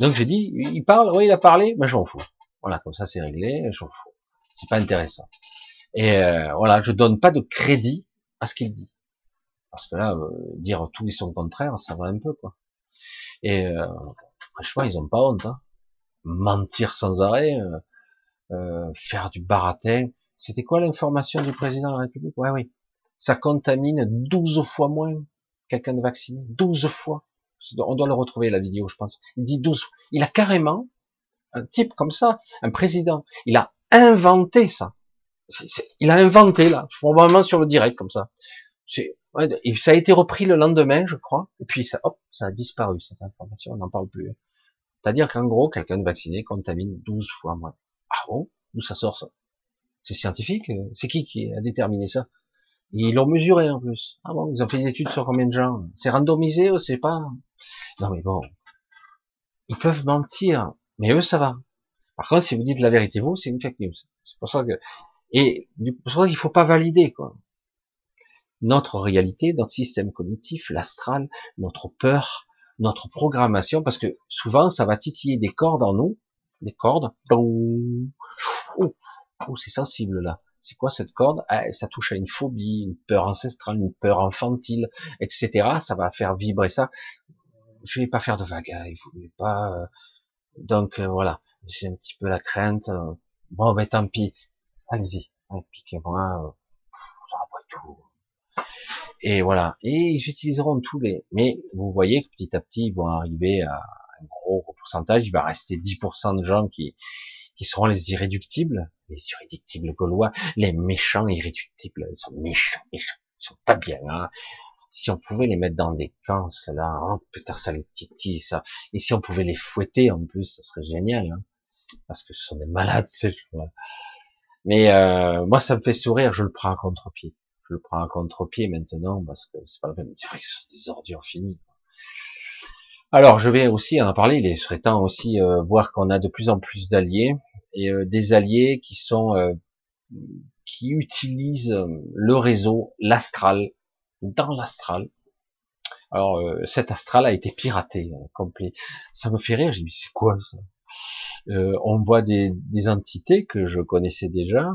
Donc je dis, il parle, oui, il a parlé, mais j'en fous. Voilà, comme ça c'est réglé, j'en fous. C'est pas intéressant. Et euh, voilà, je donne pas de crédit à ce qu'il dit. Parce que là, euh, dire tout et son contraire, ça va un peu, quoi. Et euh, franchement, ils ont pas honte. Hein. Mentir sans arrêt, euh, faire du baratin. C'était quoi l'information du président de la République? Ouais, oui. Ça contamine 12 fois moins quelqu'un de vacciné. 12 fois. On doit le retrouver, la vidéo, je pense. Il dit 12 fois. Il a carrément, un type comme ça, un président, il a inventé ça. il a inventé là, probablement sur le direct comme ça. C'est, ça a été repris le lendemain, je crois, et puis ça, hop, ça a disparu cette information, on n'en parle plus. C'est-à-dire qu'en gros, quelqu'un de vacciné contamine 12 fois moins. Ah bon? D'où ça sort ça? C'est scientifique C'est qui qui a déterminé ça? Ils l'ont mesuré en plus. Ah bon Ils ont fait des études sur combien de gens? C'est randomisé ou c'est pas Non mais bon, ils peuvent mentir, mais eux ça va. Par contre, si vous dites la vérité vous, c'est une fake news. C'est pour ça que et c'est pour ça qu'il faut pas valider quoi. Notre réalité, notre système cognitif, l'astral, notre peur, notre programmation, parce que souvent ça va titiller des cordes en nous, des cordes. Oh c'est sensible là. C'est quoi cette corde? Ah, Ça touche à une phobie, une peur ancestrale, une peur infantile, etc. Ça va faire vibrer ça. Je vais pas faire de vagues, hein, il pas. Euh, donc euh, voilà, j'ai un petit peu la crainte. Euh, bon, ben tant pis. Allez-y, piquez-moi. Ça va tout. Et voilà. Et ils utiliseront tous les. Mais vous voyez que petit à petit, ils vont arriver à un gros, pourcentage. Il va rester 10% de gens qui, qui seront les irréductibles, les irréductibles gaulois, les méchants irréductibles. Ils sont méchants, méchants. Ils sont pas bien. Hein. Si on pouvait les mettre dans des camps, cela, oh, putain, ça les titille, ça. Et si on pouvait les fouetter en plus, ce serait génial. Hein. Parce que ce sont des malades, ces gens-là. Mais euh, moi, ça me fait sourire. Je le prends à contre-pied je le prends à contre-pied maintenant parce que c'est pas la peine. C'est vrai que ce sont des ordures finies. Alors, je vais aussi en parler. Il serait temps aussi euh, voir qu'on a de plus en plus d'alliés et euh, des alliés qui sont euh, qui utilisent le réseau, l'astral, dans l'astral. Alors, cet astral a été piraté complet. Ça me fait rire. J'ai dit c'est quoi ça? On voit des, des entités que je connaissais déjà,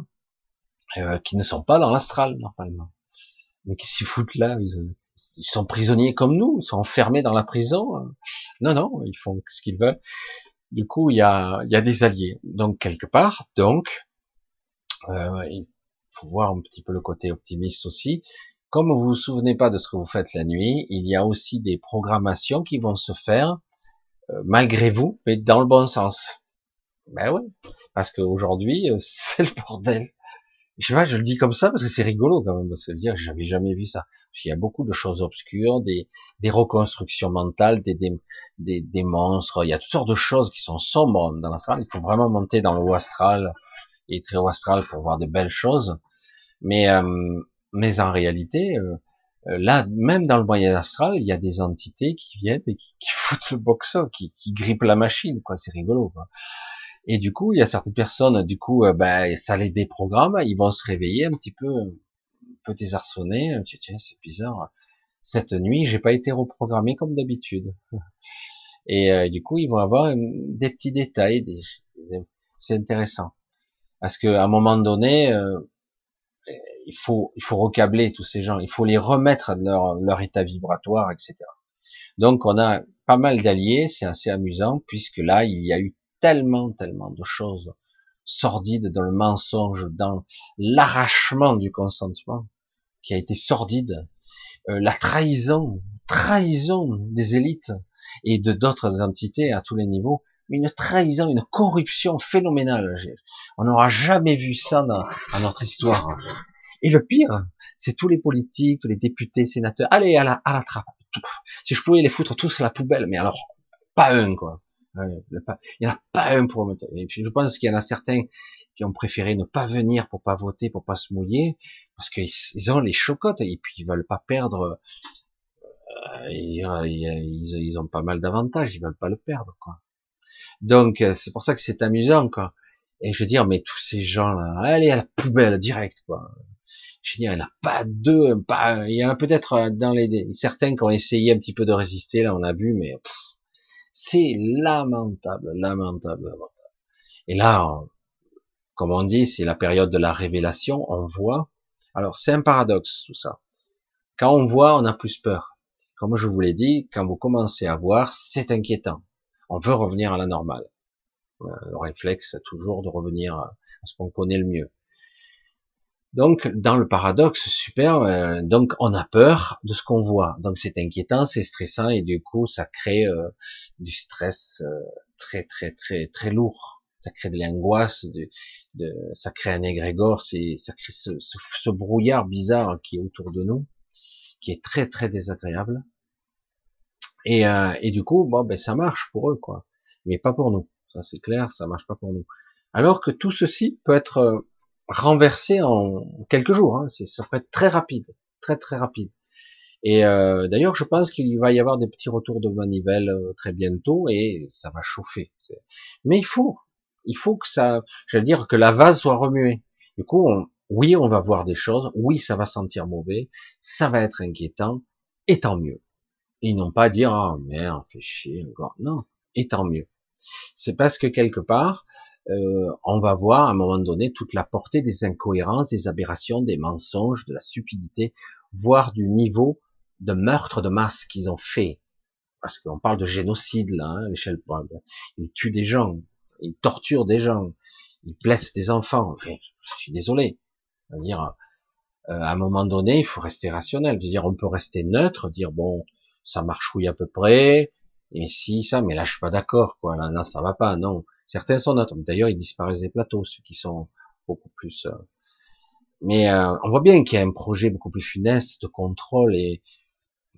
euh, qui ne sont pas dans l'astral normalement. Mais qu'est-ce qu'ils foutent là? Ils, sont prisonniers comme nous, ils sont enfermés dans la prison. Non, non, ils font ce qu'ils veulent. Du coup, il y a, y a des alliés. Donc quelque part, donc, euh, il faut voir un petit peu le côté optimiste aussi. Comme vous vous souvenez pas de ce que vous faites la nuit, il y a aussi des programmations qui vont se faire euh, malgré vous, mais dans le bon sens. Ben oui, parce qu'aujourd'hui, c'est le bordel je pas, je le dis comme ça parce que c'est rigolo quand même, parce que dire, j'avais jamais vu ça. Il y a beaucoup de choses obscures, des, des reconstructions mentales, des, des, des, monstres, il y a toutes sortes de choses qui sont sombres dans l'astral. Il faut vraiment monter dans le haut astral et très haut astral pour voir de belles choses. Mais, euh, mais en réalité, euh, là, même dans le moyen astral, il y a des entités qui viennent et qui, qui foutent le boxon, qui, qui grippent la machine, quoi. C'est rigolo, quoi. Et du coup, il y a certaines personnes, du coup, euh, ben, ça les déprogramme, ils vont se réveiller un petit peu, un peu désarçonnés. Tiens, c'est bizarre. Cette nuit, j'ai pas été reprogrammé comme d'habitude. Et euh, du coup, ils vont avoir des petits détails. Des, c'est intéressant parce qu'à un moment donné, euh, il faut il faut recabler tous ces gens. Il faut les remettre dans leur, leur état vibratoire, etc. Donc, on a pas mal d'alliés. C'est assez amusant puisque là, il y a eu tellement, tellement de choses sordides dans le mensonge, dans l'arrachement du consentement, qui a été sordide, euh, la trahison, trahison des élites et de d'autres entités à tous les niveaux, une trahison, une corruption phénoménale. On n'aura jamais vu ça dans, notre histoire. Et le pire, c'est tous les politiques, tous les députés, sénateurs, allez à la, à la trappe. Si je pouvais les foutre tous à la poubelle, mais alors, pas un, quoi. Il n'y en a pas un pour Et je pense qu'il y en a certains qui ont préféré ne pas venir pour pas voter, pour pas se mouiller, parce qu'ils ont les chocottes et puis ils veulent pas perdre. Euh, ils, ont pas mal d'avantages, ils veulent pas le perdre, quoi. Donc euh, c'est pour ça que c'est amusant, quoi. Et je veux dire, mais tous ces gens-là, allez à la poubelle direct, quoi. Je veux dire, il n'y en a pas deux, pas, il y en a peut-être dans les certains qui ont essayé un petit peu de résister, là on a vu, mais c'est lamentable, lamentable, lamentable. Et là, comme on dit, c'est la période de la révélation, on voit. Alors, c'est un paradoxe, tout ça. Quand on voit, on a plus peur. Comme je vous l'ai dit, quand vous commencez à voir, c'est inquiétant. On veut revenir à la normale. Euh, le réflexe, toujours de revenir à ce qu'on connaît le mieux. Donc, dans le paradoxe, super, euh, donc on a peur de ce qu'on voit. Donc c'est inquiétant, c'est stressant, et du coup, ça crée euh, du stress euh, très, très, très, très lourd. Ça crée de l'angoisse, de, ça crée un égrégore, c'est, ça crée ce, ce, brouillard bizarre qui est autour de nous, qui est très très désagréable. Et, euh, et du coup, bon, ben ça marche pour eux, quoi, mais pas pour nous. Ça c'est clair, ça marche pas pour nous. Alors que tout ceci peut être euh, renversé en quelques jours. Hein. Ça peut être très rapide, très très rapide. Et euh, d'ailleurs, je pense qu'il va y avoir des petits retours de manivelle euh, très bientôt et ça va chauffer. Mais il faut, il faut que ça, j'allais dire que la vase soit remuée. Du coup, oui, on va voir des choses. Oui, ça va sentir mauvais. Ça va être inquiétant. Et tant mieux. Ils n'ont pas à dire ah oh, merde, fait chier encore. Non, et tant mieux. C'est parce que quelque part, euh, on va voir à un moment donné toute la portée des incohérences, des aberrations, des mensonges, de la stupidité, voire du niveau de meurtre de masse qu'ils ont fait. Parce qu'on parle de génocide là, hein, à l'échelle. Ils tuent des gens, ils torturent des gens, ils blessent des enfants. Je suis désolé. dire, euh, à un moment donné, il faut rester rationnel. dire, on peut rester neutre, dire bon, ça marche oui à peu près, et si ça, mais là je suis pas d'accord, quoi. Là, non, ça va pas, non. Certains sont neutres. D'ailleurs, ils disparaissent des plateaux, ceux qui sont beaucoup plus. Euh, mais euh, on voit bien qu'il y a un projet beaucoup plus funeste de contrôle et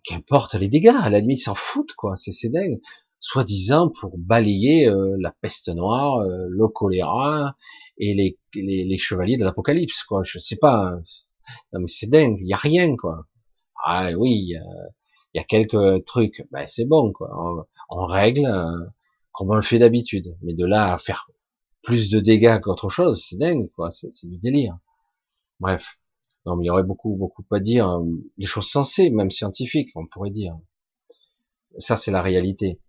qu'importe les dégâts. À la limite, ils s'en foutent, quoi. C'est c'est dingue. Soi-disant pour balayer euh, la peste noire, le choléra et les, les, les chevaliers de l'apocalypse, quoi. Je sais pas. Hein. Non mais c'est dingue. Il y a rien, quoi. Ah oui, il y a, quelques trucs. Ben c'est bon, quoi. On, on règle comme on le fait d'habitude. Mais de là à faire plus de dégâts qu'autre chose, c'est dingue, quoi. C'est du délire. Bref. Non, mais il y aurait beaucoup, beaucoup à dire. Hein. Des choses sensées, même scientifiques, on pourrait dire. Ça, c'est la réalité.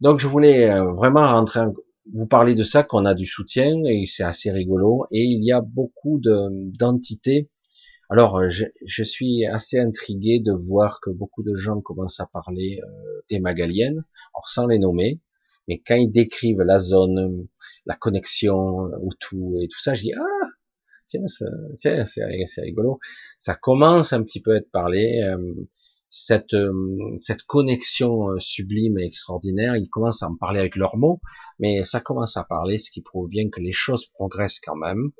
Donc, je voulais euh, vraiment rentrer, vous parler de ça, qu'on a du soutien, et c'est assez rigolo. Et il y a beaucoup d'entités. Alors, euh, je, je, suis assez intrigué de voir que beaucoup de gens commencent à parler euh, des magaliennes, sans les nommer mais quand ils décrivent la zone, la connexion ou tout et tout ça, je dis ah tiens c'est c'est rigolo. Ça commence un petit peu à être parlé. Euh, cette euh, cette connexion euh, sublime et extraordinaire, ils commencent à en parler avec leurs mots, mais ça commence à parler, ce qui prouve bien que les choses progressent quand même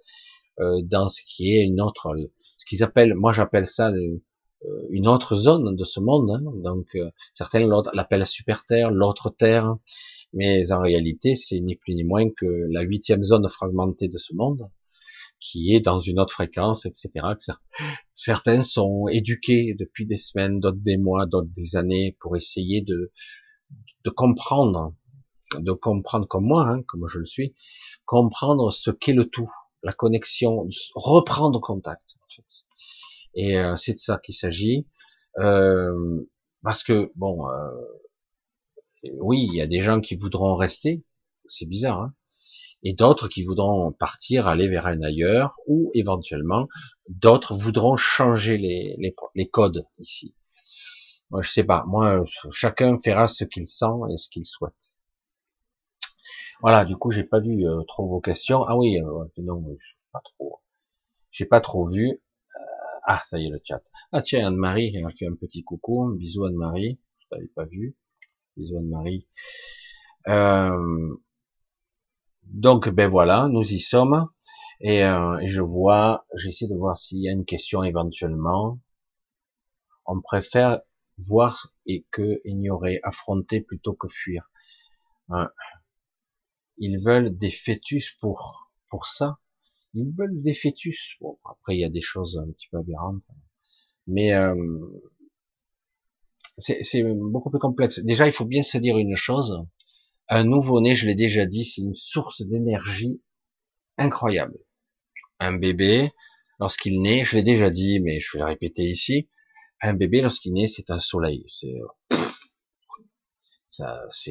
dans ce qui est une autre, ce qu'ils appellent, moi j'appelle ça une autre zone de ce monde. Hein. donc certains l'appellent la super terre, l'autre terre mais en réalité, c'est ni plus ni moins que la huitième zone fragmentée de ce monde, qui est dans une autre fréquence, etc. Certains sont éduqués depuis des semaines, d'autres des mois, d'autres des années, pour essayer de, de comprendre, de comprendre comme moi, hein, comme je le suis, comprendre ce qu'est le tout, la connexion, reprendre contact. En fait. Et euh, c'est de ça qu'il s'agit. Euh, parce que bon, euh, oui, il y a des gens qui voudront rester, c'est bizarre, hein et d'autres qui voudront partir, aller vers un ailleurs, ou éventuellement d'autres voudront changer les, codes ici. Moi, je sais pas. Moi, chacun fera ce qu'il sent et ce qu'il souhaite. Voilà. Du coup, j'ai pas vu euh, trop vos questions. Ah oui, euh, non, pas trop. J'ai pas trop vu. Euh, ah, ça y est le chat. Ah tiens, Anne-Marie, elle fait un petit coucou. Bisous Anne-Marie. Je t'avais pas vu. Bisous Anne-Marie. Euh, donc, ben voilà, nous y sommes. Et, euh, je vois, j'essaie de voir s'il y a une question éventuellement. On préfère voir et que ignorer, affronter plutôt que fuir. Euh, ils veulent des fœtus pour pour ça. Ils veulent des fœtus. Bon, après il y a des choses un petit peu aberrantes, mais euh, c'est beaucoup plus complexe. Déjà, il faut bien se dire une chose. Un nouveau-né, je l'ai déjà dit, c'est une source d'énergie incroyable. Un bébé, lorsqu'il naît, je l'ai déjà dit, mais je vais le répéter ici, un bébé, lorsqu'il naît, c'est un soleil. C'est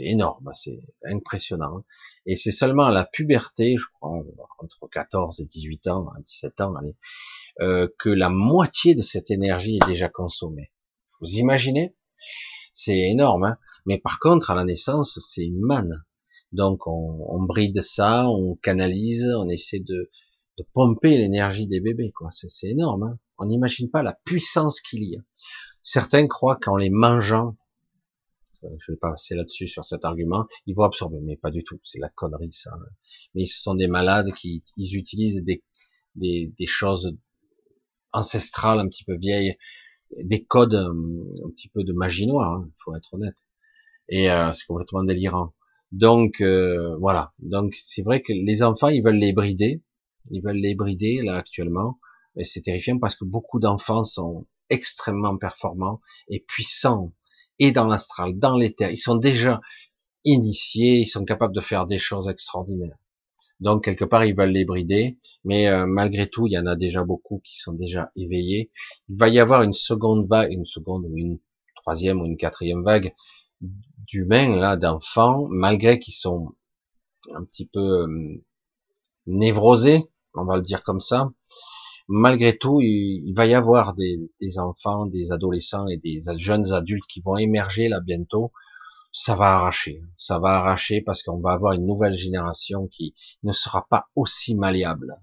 énorme, c'est impressionnant. Et c'est seulement à la puberté, je crois, entre 14 et 18 ans, 17 ans, allez, euh, que la moitié de cette énergie est déjà consommée. Vous imaginez? C'est énorme. Hein Mais par contre, à la naissance, c'est une manne. Donc, on, on, bride ça, on canalise, on essaie de, de pomper l'énergie des bébés. quoi. C'est énorme. Hein on n'imagine pas la puissance qu'il y a. Certains croient qu'en les mangeant, je vais pas passer là-dessus sur cet argument, ils vont absorber, mais pas du tout, c'est la connerie ça. Mais ce sont des malades qui ils utilisent des, des, des choses ancestrales un petit peu vieilles, des codes un petit peu de magie noire, hein, faut être honnête. Et euh, c'est complètement délirant. Donc euh, voilà. Donc c'est vrai que les enfants, ils veulent les brider, ils veulent les brider là actuellement. Et c'est terrifiant parce que beaucoup d'enfants sont extrêmement performants et puissants et dans l'astral, dans l'éther. Ils sont déjà initiés, ils sont capables de faire des choses extraordinaires. Donc quelque part ils veulent les brider, mais euh, malgré tout il y en a déjà beaucoup qui sont déjà éveillés. Il va y avoir une seconde vague, une seconde ou une troisième ou une quatrième vague d'humains là, d'enfants, malgré qu'ils sont un petit peu euh, névrosés, on va le dire comme ça. Malgré tout, il, va y avoir des, des, enfants, des adolescents et des jeunes adultes qui vont émerger là bientôt. Ça va arracher, ça va arracher parce qu'on va avoir une nouvelle génération qui ne sera pas aussi malléable.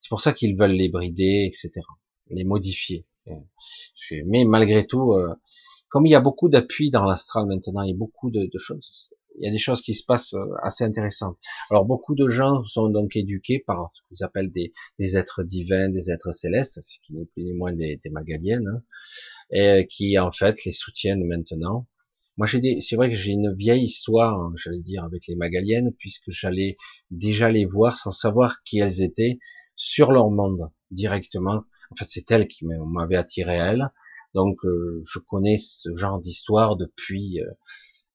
C'est pour ça qu'ils veulent les brider, etc., les modifier. Mais malgré tout, euh, comme il y a beaucoup d'appui dans l'astral maintenant, il y a beaucoup de, choses, il y a des choses qui se passent euh, assez intéressantes. Alors beaucoup de gens sont donc éduqués par ce qu'ils appellent des, êtres divins, des êtres célestes, ce qui n'est plus ni moins des, des magaliennes, hein, et qui en fait les soutiennent maintenant. Moi, j'ai c'est vrai que j'ai une vieille histoire, hein, j'allais dire, avec les magaliennes, puisque j'allais déjà les voir sans savoir qui elles étaient sur leur monde directement. En fait, c'est elles qui m'avaient attiré à elles. Donc euh, je connais ce genre d'histoire depuis euh,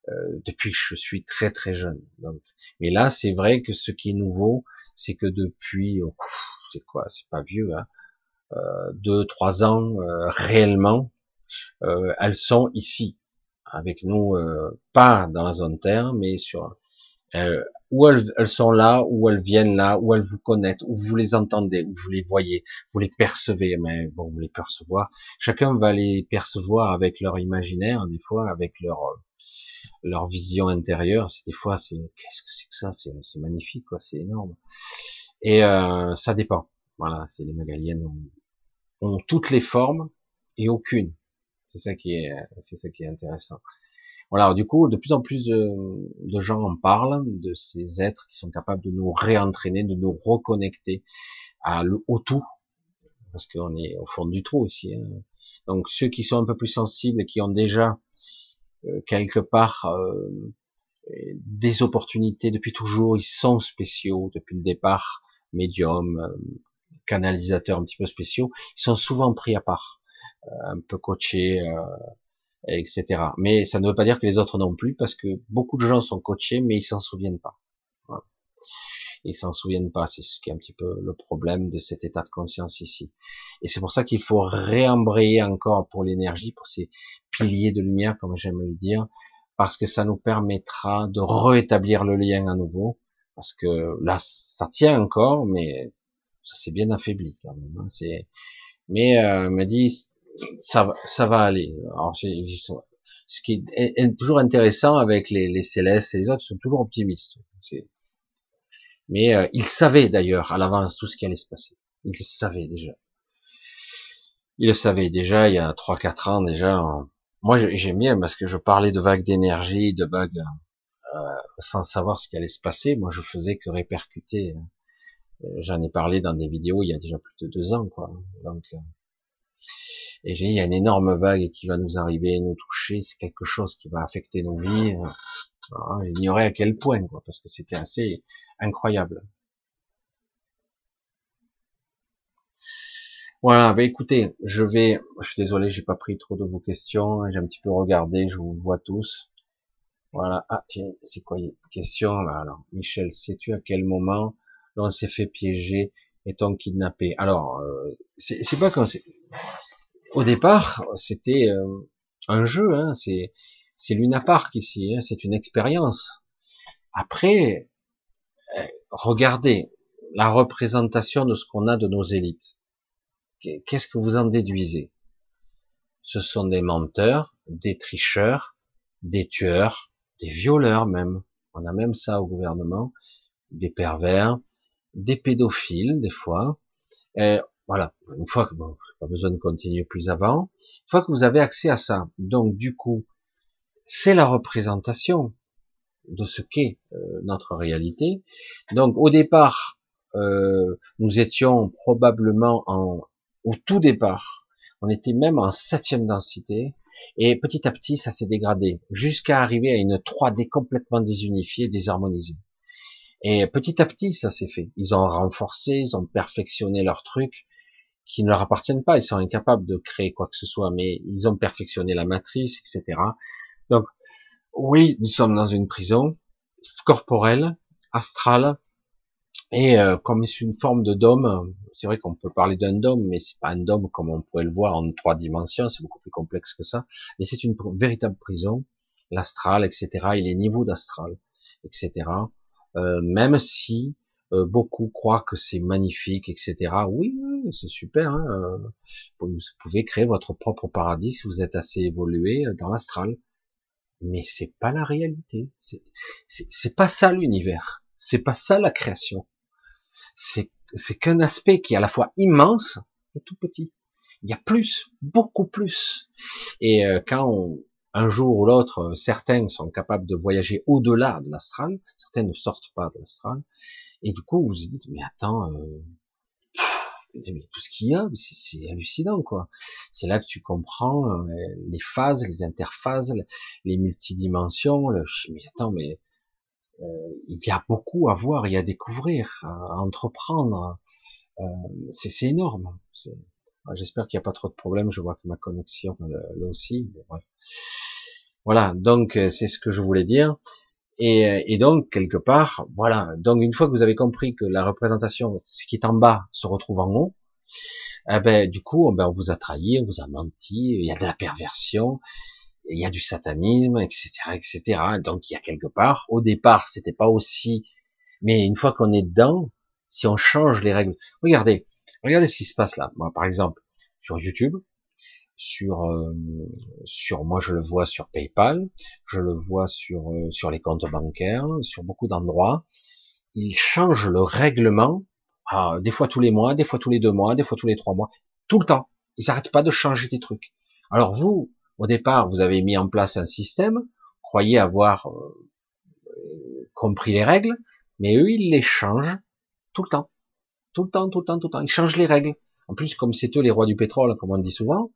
euh, depuis que je suis très très jeune. Donc, mais là c'est vrai que ce qui est nouveau, c'est que depuis oh, c'est quoi, c'est pas vieux, hein, deux trois ans réellement, elles sont ici avec nous, pas dans la zone Terre, mais sur euh, où elles, elles, sont là, où elles viennent là, où elles vous connaissent, où vous les entendez, où vous les voyez, vous les percevez, mais bon, vous les percevoir. Chacun va les percevoir avec leur imaginaire, des fois avec leur leur vision intérieure. C'est des fois, c'est qu'est-ce que c'est que ça? C'est magnifique, quoi, c'est énorme. Et euh, ça dépend. Voilà, c'est les magaliennes ont, ont toutes les formes et aucune. C'est ça qui est, c'est ça qui est intéressant. Voilà, du coup, de plus en plus de, gens en parlent, de ces êtres qui sont capables de nous réentraîner, de nous reconnecter à, au tout, parce qu'on est au fond du trou ici. Hein. Donc ceux qui sont un peu plus sensibles et qui ont déjà euh, quelque part euh, des opportunités depuis toujours, ils sont spéciaux depuis le départ, médiums, euh, canalisateurs un petit peu spéciaux, ils sont souvent pris à part, un peu coachés, etc. Mais ça ne veut pas dire que les autres non plus, parce que beaucoup de gens sont coachés, mais ils s'en souviennent pas. Ils s'en souviennent pas, c'est ce qui est un petit peu le problème de cet état de conscience ici. Et c'est pour ça qu'il faut réembrayer encore pour l'énergie, pour ces piliers de lumière, comme j'aime le dire, parce que ça nous permettra de rétablir le lien à nouveau, parce que là, ça tient encore, mais ça s'est bien affaibli quand même. Hein. C'est, mais euh, m'a dit, ça va, ça va aller. Alors, ce qui est, toujours intéressant avec les, les célestes et les autres, ils sont toujours optimistes. Mais euh, ils savaient d'ailleurs à l'avance tout ce qui allait se passer. Ils le savaient déjà. Ils le savaient déjà il y a trois quatre ans déjà. Moi j'aime bien parce que je parlais de vagues d'énergie, de vagues euh, sans savoir ce qui allait se passer. Moi je faisais que répercuter. Euh, j'en ai parlé dans des vidéos il y a déjà plus de deux ans quoi. Donc euh, et j'ai il y a une énorme vague qui va nous arriver, nous toucher, c'est quelque chose qui va affecter nos vies. Ah, j'ignorais à quel point, quoi, parce que c'était assez incroyable. Voilà, bah écoutez, je vais, je suis désolé, j'ai pas pris trop de vos questions, j'ai un petit peu regardé, je vous vois tous. Voilà, ah c'est quoi les questions là? Alors Michel, sais-tu à quel moment l'on s'est fait piéger et-on kidnappé? Alors, euh, c'est pas quand c'est au départ, c'était euh, un jeu, hein, c'est c'est Luna Park ici, hein, c'est une expérience. Après, euh, regardez la représentation de ce qu'on a de nos élites. Qu'est-ce que vous en déduisez? Ce sont des menteurs, des tricheurs, des tueurs, des violeurs même. On a même ça au gouvernement, des pervers, des pédophiles des fois. Euh, voilà, une fois que bon, pas besoin de continuer plus avant, une fois que vous avez accès à ça, donc du coup, c'est la représentation de ce qu'est euh, notre réalité. Donc au départ, euh, nous étions probablement en, au tout départ, on était même en septième densité, et petit à petit, ça s'est dégradé, jusqu'à arriver à une 3D complètement désunifiée, désharmonisée. Et petit à petit, ça s'est fait. Ils ont renforcé, ils ont perfectionné leurs trucs qui ne leur appartiennent pas. Ils sont incapables de créer quoi que ce soit, mais ils ont perfectionné la matrice, etc. Donc, oui, nous sommes dans une prison corporelle, astrale, et euh, comme c'est une forme de dôme, c'est vrai qu'on peut parler d'un dôme, mais c'est pas un dôme comme on pourrait le voir en trois dimensions, c'est beaucoup plus complexe que ça. Mais c'est une véritable prison, l'astral, etc. et les niveaux d'astral, etc. Euh, même si euh, beaucoup croient que c'est magnifique, etc. Oui, c'est super. Hein, euh, vous pouvez créer votre propre paradis si vous êtes assez évolué dans l'astral. Mais c'est pas la réalité. C'est pas ça l'univers. C'est pas ça la création c'est qu'un aspect qui est à la fois immense et tout petit. Il y a plus, beaucoup plus. Et euh, quand un jour ou l'autre, euh, certains sont capables de voyager au-delà de l'astral, certains ne sortent pas de l'astral, et du coup vous vous dites mais attends, euh, mais tout ce qu'il y a, c'est hallucinant quoi. C'est là que tu comprends les phases, les interphases, les multidimensions. Le, mais attends, mais euh, il y a beaucoup à voir et à découvrir, à, entreprendre. Euh, c'est énorme. J'espère qu'il n'y a pas trop de problèmes. Je vois que ma connexion là aussi. Voilà, donc euh, c'est ce que je voulais dire. Et, donc quelque part, voilà. Donc une fois que vous avez compris que la représentation, ce qui est en bas, se retrouve en haut, eh ben du coup, ben, on vous a trahi, on vous a menti, il y a de la perversion, il y a du satanisme, etc., etc. Donc il y a quelque part, au départ, c'était pas aussi, mais une fois qu'on est dedans, si on change les règles, regardez, regardez ce qui se passe là. Moi, par exemple, sur YouTube, sur, euh, sur, moi je le vois sur PayPal, je le vois sur euh, sur les comptes bancaires, sur beaucoup d'endroits, ils changent le règlement, ah, des fois tous les mois, des fois tous les deux mois, des fois tous les trois mois, tout le temps. Ils n'arrêtent pas de changer des trucs. Alors vous, au départ, vous avez mis en place un système, croyez avoir euh, compris les règles, mais eux, ils les changent tout le temps. Tout le temps, tout le temps, tout le temps. Ils changent les règles. En plus, comme c'est eux les rois du pétrole, comme on dit souvent,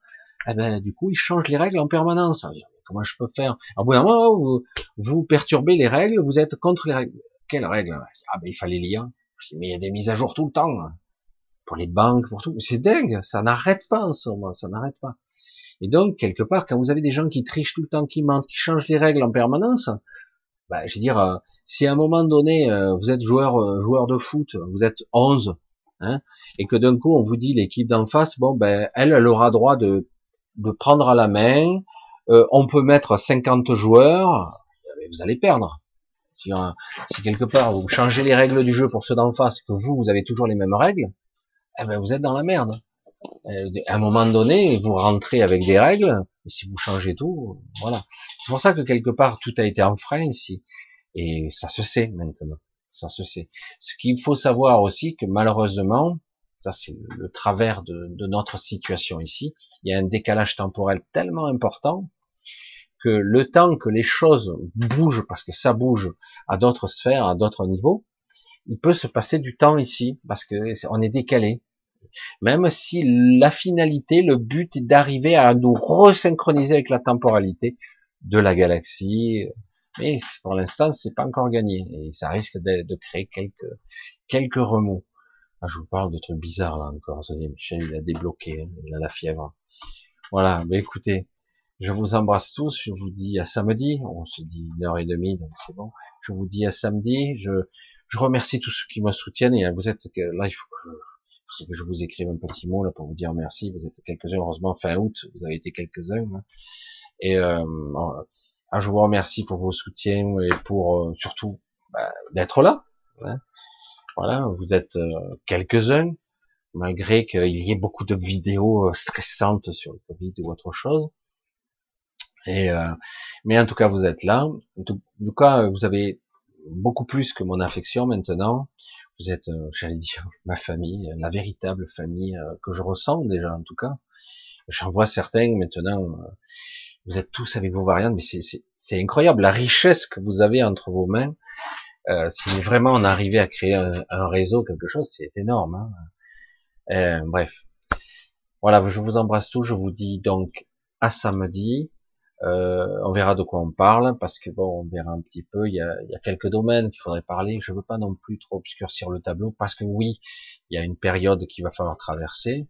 eh ben, du coup, ils changent les règles en permanence. Comment je peux faire? À bout d'un moment, vous, vous perturbez les règles, vous êtes contre les règles. Quelles règles? Ah ben, il fallait lire. Mais il y a des mises à jour tout le temps. Pour les banques, pour tout. C'est dingue, ça n'arrête pas en ce moment, ça n'arrête pas. Et donc, quelque part, quand vous avez des gens qui trichent tout le temps, qui mentent, qui changent les règles en permanence, bah, je veux dire, euh, si à un moment donné, euh, vous êtes joueur, euh, joueur de foot, vous êtes 11, hein, et que d'un coup, on vous dit l'équipe d'en face, bon, ben, elle, elle aura droit de, de prendre à la main, on peut mettre 50 joueurs, vous allez perdre. Si, si, quelque part vous changez les règles du jeu pour ceux d'en face, que vous, vous avez toujours les mêmes règles, eh ben vous êtes dans la merde. Euh, à un moment donné, vous rentrez avec des règles, et si vous changez tout, voilà. C'est pour ça que quelque part tout a été en frein ici, et ça se sait maintenant, ça se sait. Ce qu'il faut savoir aussi, que malheureusement, ça c'est le travers de, de, notre situation ici, il y a un décalage temporel tellement important que le temps que les choses bougent, parce que ça bouge à d'autres sphères, à d'autres niveaux, il peut se passer du temps ici, parce que on est décalé. Même si la finalité, le but est d'arriver à nous resynchroniser avec la temporalité de la galaxie. Mais pour l'instant, c'est pas encore gagné. Et ça risque de, créer quelques, quelques remous. Ah, je vous parle de trucs bizarres là encore. Vous savez, Michel, il a débloqué, hein, il a la fièvre. Voilà, mais écoutez, je vous embrasse tous, je vous dis à samedi, on se dit une heure et demie, donc c'est bon. Je vous dis à samedi, je, je remercie tous ceux qui me soutiennent, et vous êtes, là il faut que je, que je vous écrive un petit mot là pour vous dire merci. Vous êtes quelques-uns, heureusement fin août, vous avez été quelques-uns. Hein. Et euh, ah, je vous remercie pour vos soutiens et pour euh, surtout bah, d'être là. Hein. Voilà, vous êtes euh, quelques-uns, malgré qu'il y ait beaucoup de vidéos euh, stressantes sur le Covid ou autre chose. Et mais en tout cas, vous êtes là. En tout cas, vous avez beaucoup plus que mon affection maintenant. Vous êtes, euh, j'allais dire, ma famille, la véritable famille euh, que je ressens déjà en tout cas. J'en vois certains maintenant. Euh, Vous êtes tous avec vos variantes, mais c'est incroyable la richesse que vous avez entre vos mains. Euh, si vraiment on arrivait à créer un, réseau, quelque chose, c'est énorme. Hein. Euh, bref, voilà, je vous embrasse tous. Je vous dis donc à samedi. Euh, on verra de quoi on parle, parce que bon, on verra un petit peu. Il y a, il y a quelques domaines qu'il faudrait parler. Je veux pas non plus trop obscurcir le tableau, parce que oui, il y a une période qu'il va falloir traverser.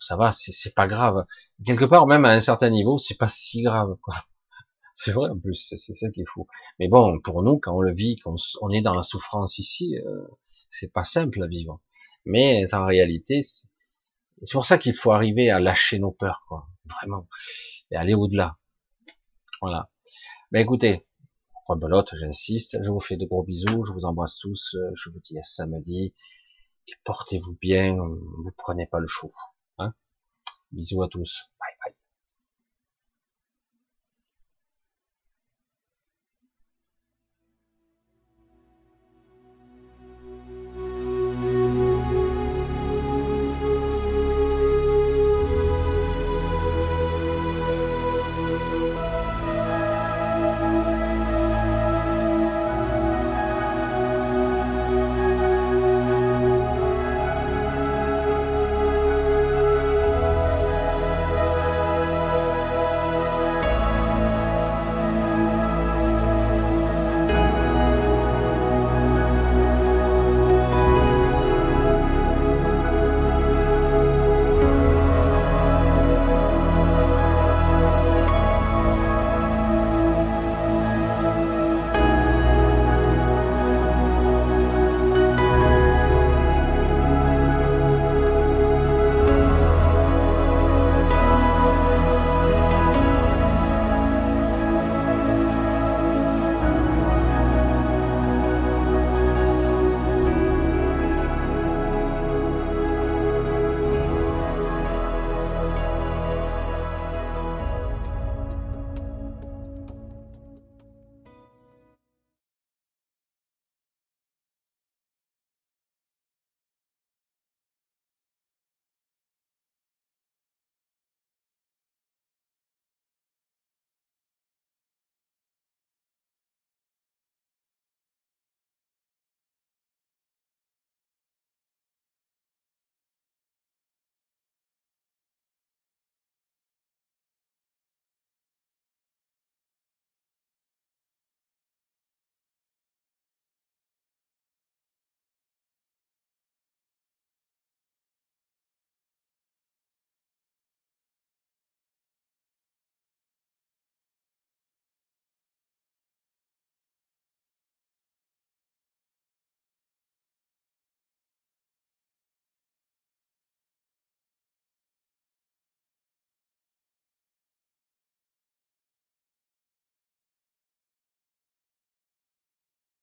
Ça va, c'est pas grave. Quelque part, même à un certain niveau, c'est pas si grave. C'est vrai en plus, c'est ça qui est fou. Mais bon, pour nous, quand on le vit, quand on est dans la souffrance ici, euh, c'est pas simple à vivre. Mais en réalité, c'est pour ça qu'il faut arriver à lâcher nos peurs, quoi, vraiment, et aller au-delà. Voilà. Ben écoutez, rebelote, j'insiste, je vous fais de gros bisous, je vous embrasse tous, euh, je vous dis à samedi, et portez-vous bien, vous prenez pas le chaud. Hein Bisous à tous.